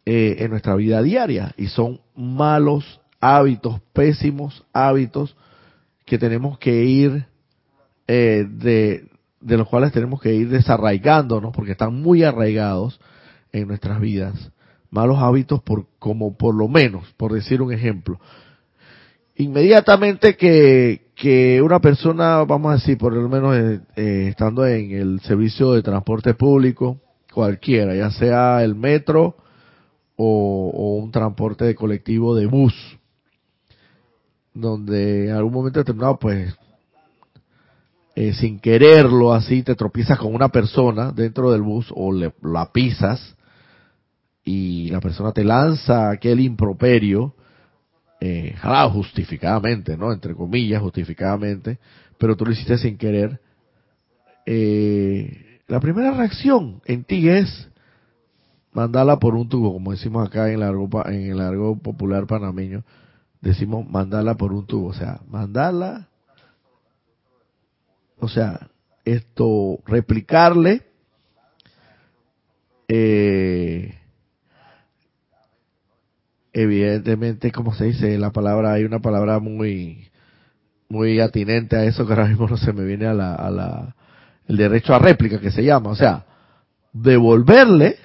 eh, en nuestra vida diaria y son malos hábitos, pésimos hábitos que tenemos que ir eh, de, de los cuales tenemos que ir desarraigándonos porque están muy arraigados en nuestras vidas. Malos hábitos por como por lo menos, por decir un ejemplo. Inmediatamente que, que una persona, vamos a decir, por lo menos eh, eh, estando en el servicio de transporte público, cualquiera, ya sea el metro o, o un transporte de colectivo de bus, donde en algún momento determinado pues eh, sin quererlo así, te tropiezas con una persona dentro del bus o le, la pisas y la persona te lanza aquel improperio, eh, justificadamente, ¿no? Entre comillas, justificadamente, pero tú lo hiciste sin querer. Eh, la primera reacción en ti es mandarla por un tubo, como decimos acá en el largo, en el largo popular panameño, decimos mandarla por un tubo, o sea, mandarla o sea, esto, replicarle, eh, evidentemente, como se dice la palabra, hay una palabra muy, muy atinente a eso que ahora mismo no se me viene a la, a la, el derecho a réplica que se llama, o sea, devolverle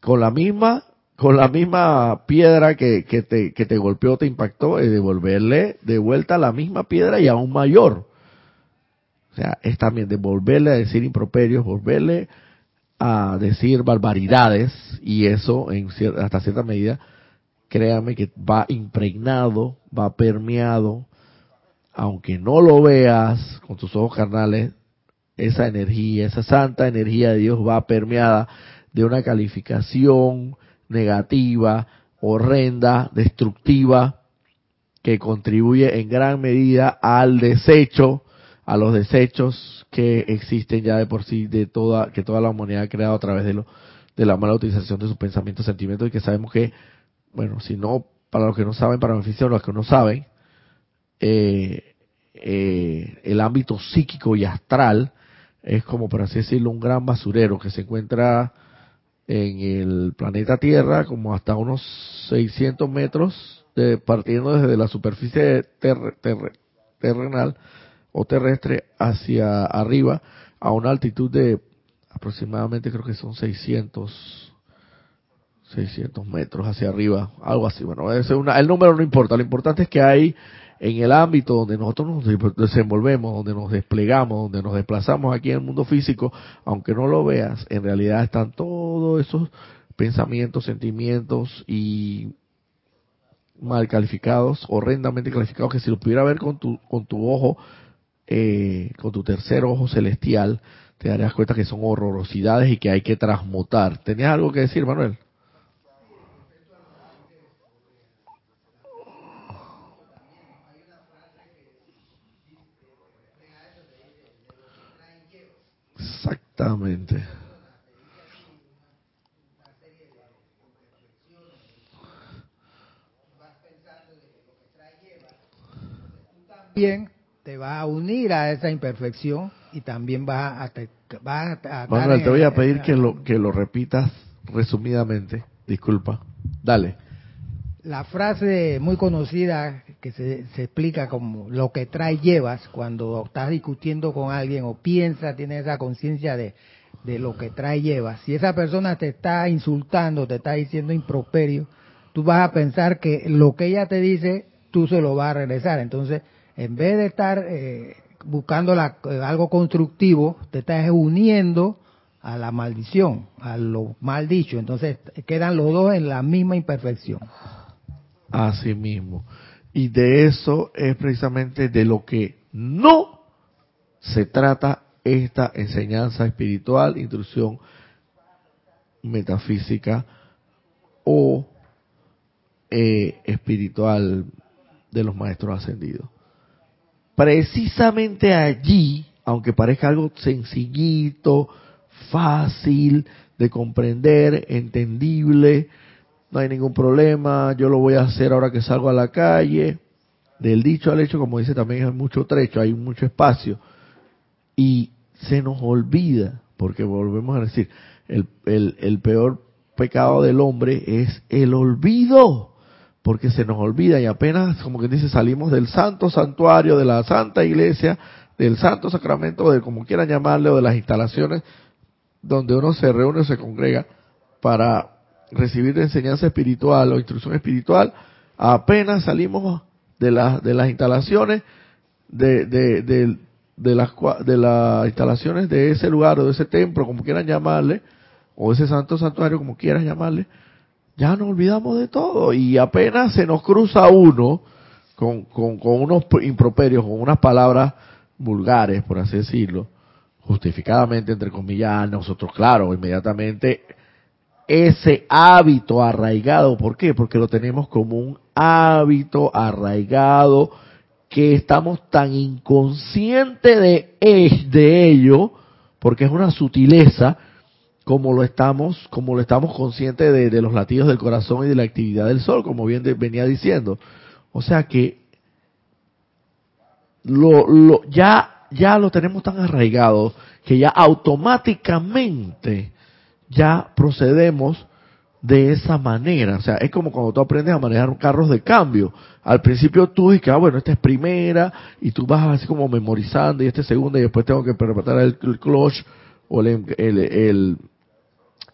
con la misma con la misma piedra que, que, te, que te golpeó, te impactó, y devolverle de vuelta la misma piedra y aún mayor. O sea, es también de volverle a decir improperios, volverle a decir barbaridades, y eso, en hasta cierta medida, créame que va impregnado, va permeado, aunque no lo veas con tus ojos carnales, esa energía, esa santa energía de Dios va permeada de una calificación negativa, horrenda, destructiva, que contribuye en gran medida al desecho a los desechos que existen ya de por sí de toda que toda la humanidad ha creado a través de los de la mala utilización de sus pensamientos, sentimientos y que sabemos que, bueno, si no, para los que no saben, para beneficio de los que no saben, eh, eh, el ámbito psíquico y astral es como, por así decirlo, un gran basurero que se encuentra en el planeta Tierra como hasta unos 600 metros, de, partiendo desde la superficie terrenal o terrestre hacia arriba a una altitud de aproximadamente creo que son 600 600 metros hacia arriba, algo así. Bueno, el número no importa, lo importante es que hay en el ámbito donde nosotros nos desenvolvemos, donde nos desplegamos, donde nos desplazamos aquí en el mundo físico, aunque no lo veas, en realidad están todos esos pensamientos, sentimientos y mal calificados, horrendamente calificados, que si lo pudiera ver con tu, con tu ojo, eh, con tu tercer ojo celestial, te darías cuenta que son horrorosidades y que hay que transmutar. ¿Tenías algo que decir, Manuel? Exactamente. También te va a unir a esa imperfección y también va a, te, a, Manuel, te voy a pedir que lo que lo repitas resumidamente. Disculpa. Dale. La frase muy conocida que se, se, explica como lo que trae llevas cuando estás discutiendo con alguien o piensas, tienes esa conciencia de, de lo que trae llevas. Si esa persona te está insultando, te está diciendo improperio, tú vas a pensar que lo que ella te dice, tú se lo vas a regresar. Entonces, en vez de estar eh, buscando la, eh, algo constructivo, te estás uniendo a la maldición, a lo mal dicho. Entonces quedan los dos en la misma imperfección. Así mismo. Y de eso es precisamente de lo que no se trata esta enseñanza espiritual, instrucción metafísica o eh, espiritual de los maestros ascendidos precisamente allí, aunque parezca algo sencillito, fácil de comprender, entendible, no hay ningún problema, yo lo voy a hacer ahora que salgo a la calle, del dicho al hecho, como dice también, hay mucho trecho, hay mucho espacio, y se nos olvida, porque volvemos a decir, el, el, el peor pecado del hombre es el olvido porque se nos olvida y apenas, como que dice, salimos del santo santuario, de la santa iglesia, del santo sacramento, de como quieran llamarle, o de las instalaciones donde uno se reúne o se congrega para recibir enseñanza espiritual o instrucción espiritual, apenas salimos de, las de las instalaciones de, de, de, de las de las instalaciones de ese lugar o de ese templo, como quieran llamarle, o ese santo santuario, como quieran llamarle, ya nos olvidamos de todo y apenas se nos cruza uno con, con, unos improperios, con unas palabras vulgares, por así decirlo, justificadamente, entre comillas, nosotros, claro, inmediatamente ese hábito arraigado, ¿por qué? Porque lo tenemos como un hábito arraigado que estamos tan inconscientes de, de ello, porque es una sutileza, como lo estamos, como lo estamos conscientes de, los latidos del corazón y de la actividad del sol, como bien venía diciendo. O sea que lo, lo, ya, ya lo tenemos tan arraigado que ya automáticamente ya procedemos de esa manera. O sea, es como cuando tú aprendes a manejar carros de cambio. Al principio tú dices, ah, bueno, esta es primera, y tú vas así como memorizando, y esta es segunda, y después tengo que preparar el, clutch o el, el,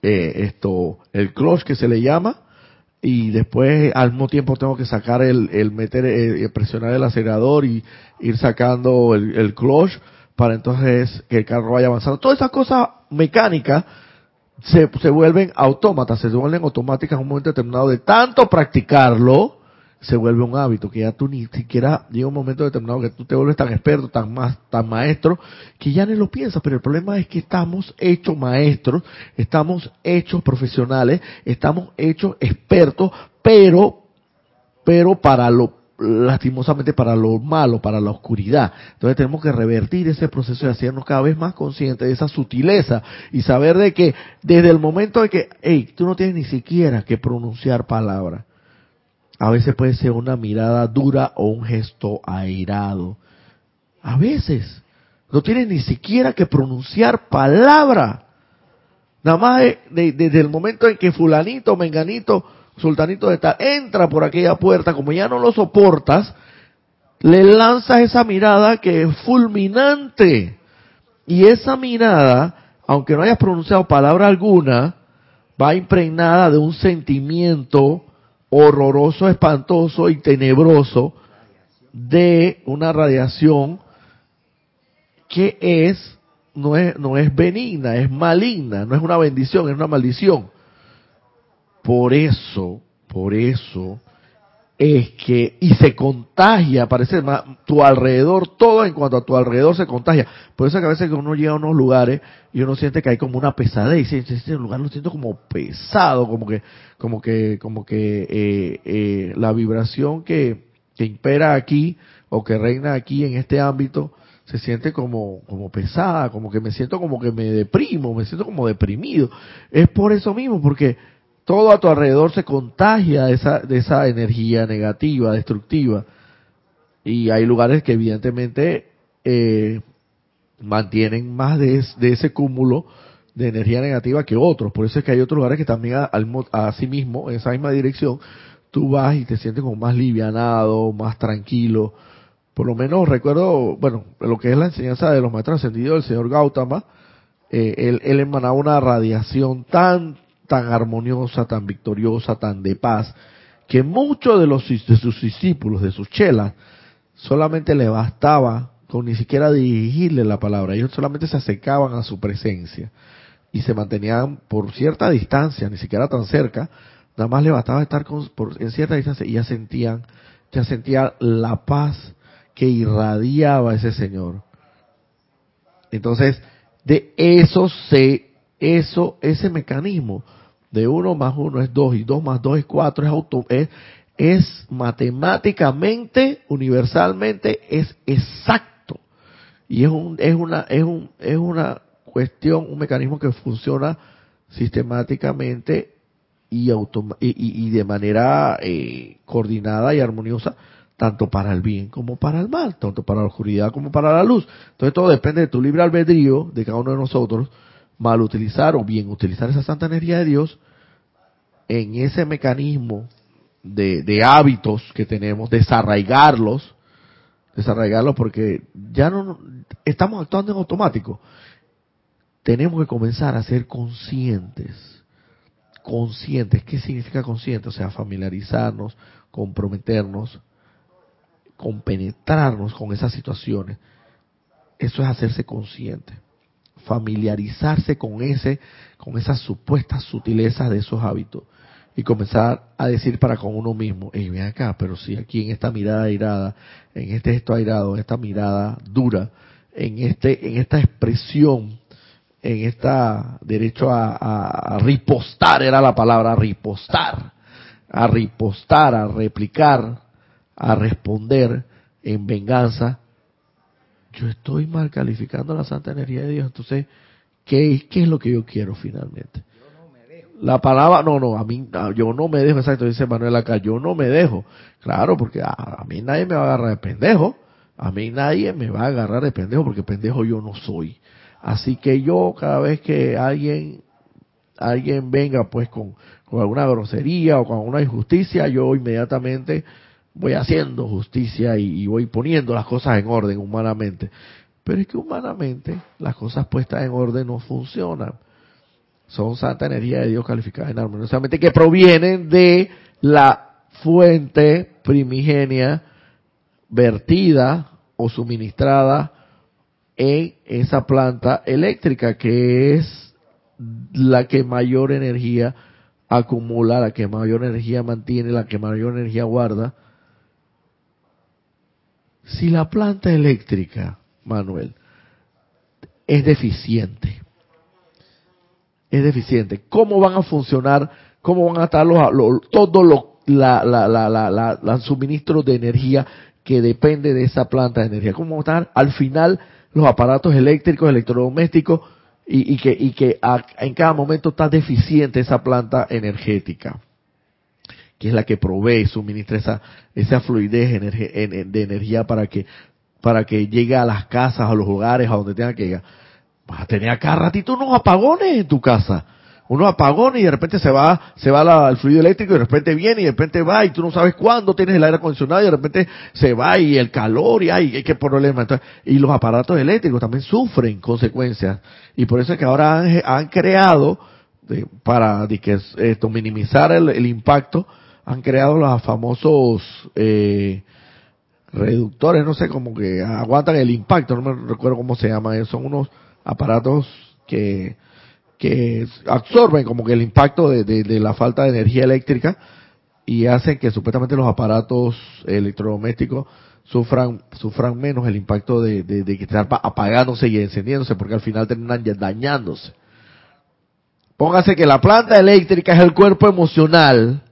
eh, esto, el clutch que se le llama, y después al mismo tiempo tengo que sacar el, el meter, eh, presionar el acelerador y ir sacando el, el clutch para entonces que el carro vaya avanzando. Todas esas cosas mecánicas se, se vuelven autómatas, se vuelven automáticas en un momento determinado de tanto practicarlo se vuelve un hábito, que ya tú ni siquiera llega un momento determinado que tú te vuelves tan experto, tan más, tan maestro, que ya ni lo piensas, pero el problema es que estamos hechos maestros, estamos hechos profesionales, estamos hechos expertos, pero, pero para lo, lastimosamente para lo malo, para la oscuridad. Entonces tenemos que revertir ese proceso y hacernos cada vez más conscientes de esa sutileza y saber de que desde el momento de que, hey, tú no tienes ni siquiera que pronunciar palabra. A veces puede ser una mirada dura o un gesto airado. A veces no tienes ni siquiera que pronunciar palabra. Nada más desde el momento en que fulanito, menganito, sultanito de tal, entra por aquella puerta, como ya no lo soportas, le lanzas esa mirada que es fulminante. Y esa mirada, aunque no hayas pronunciado palabra alguna, va impregnada de un sentimiento horroroso, espantoso y tenebroso de una radiación que es no es no es benigna, es maligna, no es una bendición, es una maldición. Por eso, por eso es que, y se contagia, parece más, tu alrededor, todo en cuanto a tu alrededor se contagia. Por eso que a veces que uno llega a unos lugares y uno siente que hay como una pesadez, y dice, este lugar lo siento como pesado, como que, como que, como que eh, eh, la vibración que, que impera aquí o que reina aquí en este ámbito se siente como, como pesada, como que me siento como que me deprimo, me siento como deprimido. Es por eso mismo, porque todo a tu alrededor se contagia de esa, de esa energía negativa, destructiva. Y hay lugares que evidentemente eh, mantienen más de, ese cúmulo de energía negativa que otros. Por eso es que hay otros lugares que también a, a sí mismo, en esa misma dirección, tú vas y te sientes como más livianado, más tranquilo. Por lo menos recuerdo, bueno, lo que es la enseñanza de los maestros ascendidos del señor Gautama, eh, él, él emanaba una radiación tan tan armoniosa, tan victoriosa, tan de paz, que muchos de, de sus discípulos, de sus chelas, solamente le bastaba con ni siquiera dirigirle la palabra. Ellos solamente se acercaban a su presencia y se mantenían por cierta distancia, ni siquiera tan cerca, nada más le bastaba estar con, por, en cierta distancia y ya sentían, ya sentían la paz que irradiaba ese Señor. Entonces, de eso se, eso, ese mecanismo de uno más uno es dos y dos más dos es cuatro, es, auto, es, es matemáticamente, universalmente, es exacto. Y es, un, es, una, es, un, es una cuestión, un mecanismo que funciona sistemáticamente y, y, y, de manera eh, coordinada y armoniosa, tanto para el bien como para el mal, tanto para la oscuridad como para la luz. Entonces todo depende de tu libre albedrío, de cada uno de nosotros, mal utilizar o bien utilizar esa santa energía de Dios en ese mecanismo de, hábitos que tenemos, desarraigarlos, desarraigarlos porque ya no estamos actuando en automático. Tenemos que comenzar a ser conscientes. Conscientes, ¿qué significa consciente? O sea, familiarizarnos, comprometernos, compenetrarnos con esas situaciones. Eso es hacerse consciente familiarizarse con ese, con esas supuestas sutilezas de esos hábitos y comenzar a decir para con uno mismo, y ven acá, pero si aquí en esta mirada airada, en este gesto airado, en esta mirada dura, en este, en esta expresión, en esta derecho a, a, a ripostar era la palabra ripostar, a ripostar, a replicar, a responder en venganza, yo estoy mal calificando la santa energía de Dios. Entonces, ¿qué, qué es lo que yo quiero finalmente? La palabra, no, no, a mí, yo no me dejo, exacto, dice Manuel acá, yo no me dejo. Claro, porque a, mí nadie me va a agarrar de pendejo. A mí nadie me va a agarrar de pendejo porque pendejo yo no soy. Así que yo, cada vez que alguien, alguien venga pues con, con alguna grosería o con alguna injusticia, yo inmediatamente voy haciendo justicia y, voy poniendo las cosas en orden humanamente. Pero es que humanamente las cosas puestas en orden no funcionan. Son santa energía de Dios calificada en armoniosamente que provienen de la fuente primigenia vertida o suministrada en esa planta eléctrica que es la que mayor energía acumula, la que mayor energía mantiene, la que mayor energía guarda si la planta eléctrica, Manuel, es deficiente, es deficiente, ¿cómo van a funcionar, cómo van a estar los, todos los la, la, la, la, la, la suministro de energía que depende de esa planta de energía. ¿Cómo están al final los aparatos eléctricos, electrodomésticos y, y que, y que en cada momento está deficiente esa planta energética? Que es la que provee y suministra esa, esa fluidez de energía para que, para que llegue a las casas, a los hogares, a donde tenga que llegar. Vas a tener acá ratito unos apagones en tu casa. Unos apagones y de repente se va, se va el fluido eléctrico y de repente viene y de repente va y tú no sabes cuándo tienes el aire acondicionado y de repente se va y el calor y hay, qué problema. Entonces, y los aparatos eléctricos también sufren consecuencias. Y por eso es que ahora han, creado, para que, esto, minimizar el impacto, han creado los famosos eh, reductores, no sé, como que aguantan el impacto, no me recuerdo cómo se llama, son unos aparatos que, que absorben como que el impacto de, de, la falta de energía eléctrica y hacen que supuestamente los aparatos electrodomésticos sufran sufran menos el impacto de, de, de que están apagándose y encendiéndose porque al final terminan dañándose. Póngase que la planta eléctrica es el cuerpo emocional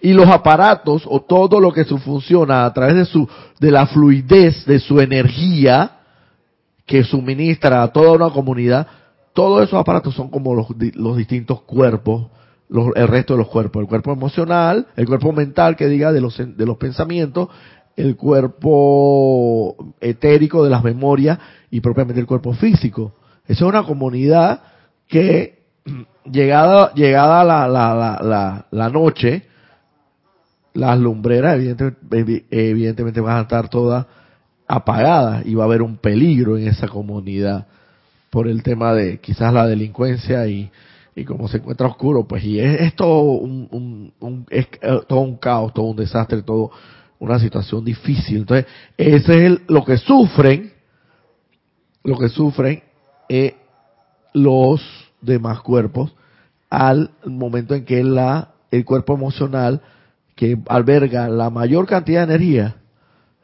y los aparatos o todo lo que su funciona a través de su de la fluidez de su energía que suministra a toda una comunidad todos esos aparatos son como los, los distintos cuerpos los, el resto de los cuerpos el cuerpo emocional el cuerpo mental que diga de los de los pensamientos el cuerpo etérico de las memorias y propiamente el cuerpo físico. Esa es una comunidad que llegada llegada la la la la, la noche las lumbreras evidentemente, van a estar todas apagadas y va a haber un peligro en esa comunidad por el tema de quizás la delincuencia y, y como se encuentra oscuro, pues y es, todo un, es eh, todo un caos, todo un desastre, todo una situación difícil. Entonces, ese es lo que sufren, lo que sufren eh, los demás cuerpos al momento en que la el cuerpo emocional que alberga la mayor cantidad de energía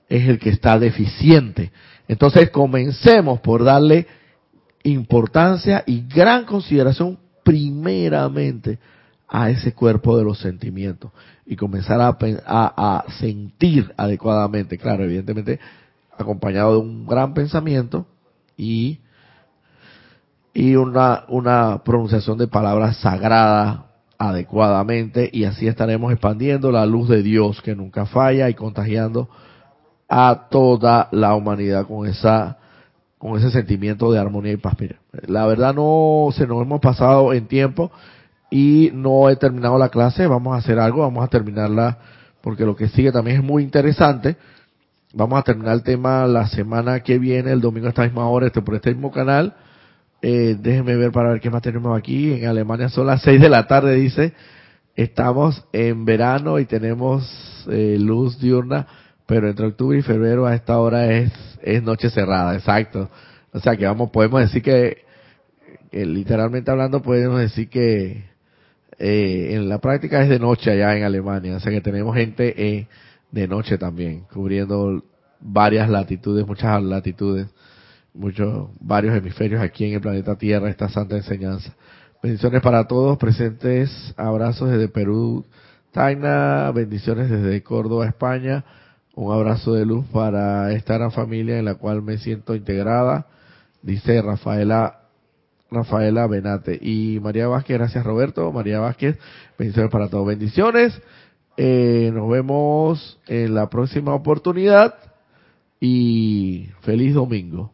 es el que está deficiente. Entonces comencemos por darle importancia y gran consideración primeramente a ese cuerpo de los sentimientos y comenzar a, a, sentir adecuadamente, claro, evidentemente acompañado de un gran pensamiento y, y una, una pronunciación de palabras sagradas adecuadamente y así estaremos expandiendo la luz de Dios que nunca falla y contagiando a toda la humanidad con esa con ese sentimiento de armonía y paz. la verdad no se nos hemos pasado en tiempo y no he terminado la clase, vamos a hacer algo, vamos a terminarla porque lo que sigue también es muy interesante. Vamos a terminar el tema la semana que viene, el domingo a esta misma hora, este por este mismo canal eh, déjenme ver para ver qué más tenemos aquí. En Alemania son las 6 de la tarde, dice. Estamos en verano y tenemos eh, luz diurna, pero entre octubre y febrero a esta hora es, es noche cerrada, exacto. O sea que vamos, podemos decir que, literalmente hablando, podemos decir que eh, en la práctica es de noche allá en Alemania. O sea que tenemos gente eh, de noche también, cubriendo varias latitudes, muchas latitudes muchos, varios hemisferios aquí en el planeta Tierra, esta santa enseñanza. Bendiciones para todos presentes, abrazos desde Perú, Taina, bendiciones desde Córdoba, España, un abrazo de luz para esta gran familia en la cual me siento integrada, dice Rafaela Rafaela Benate. Y María Vázquez, gracias Roberto, María Vázquez, bendiciones para todos, bendiciones, eh, nos vemos en la próxima oportunidad y feliz domingo.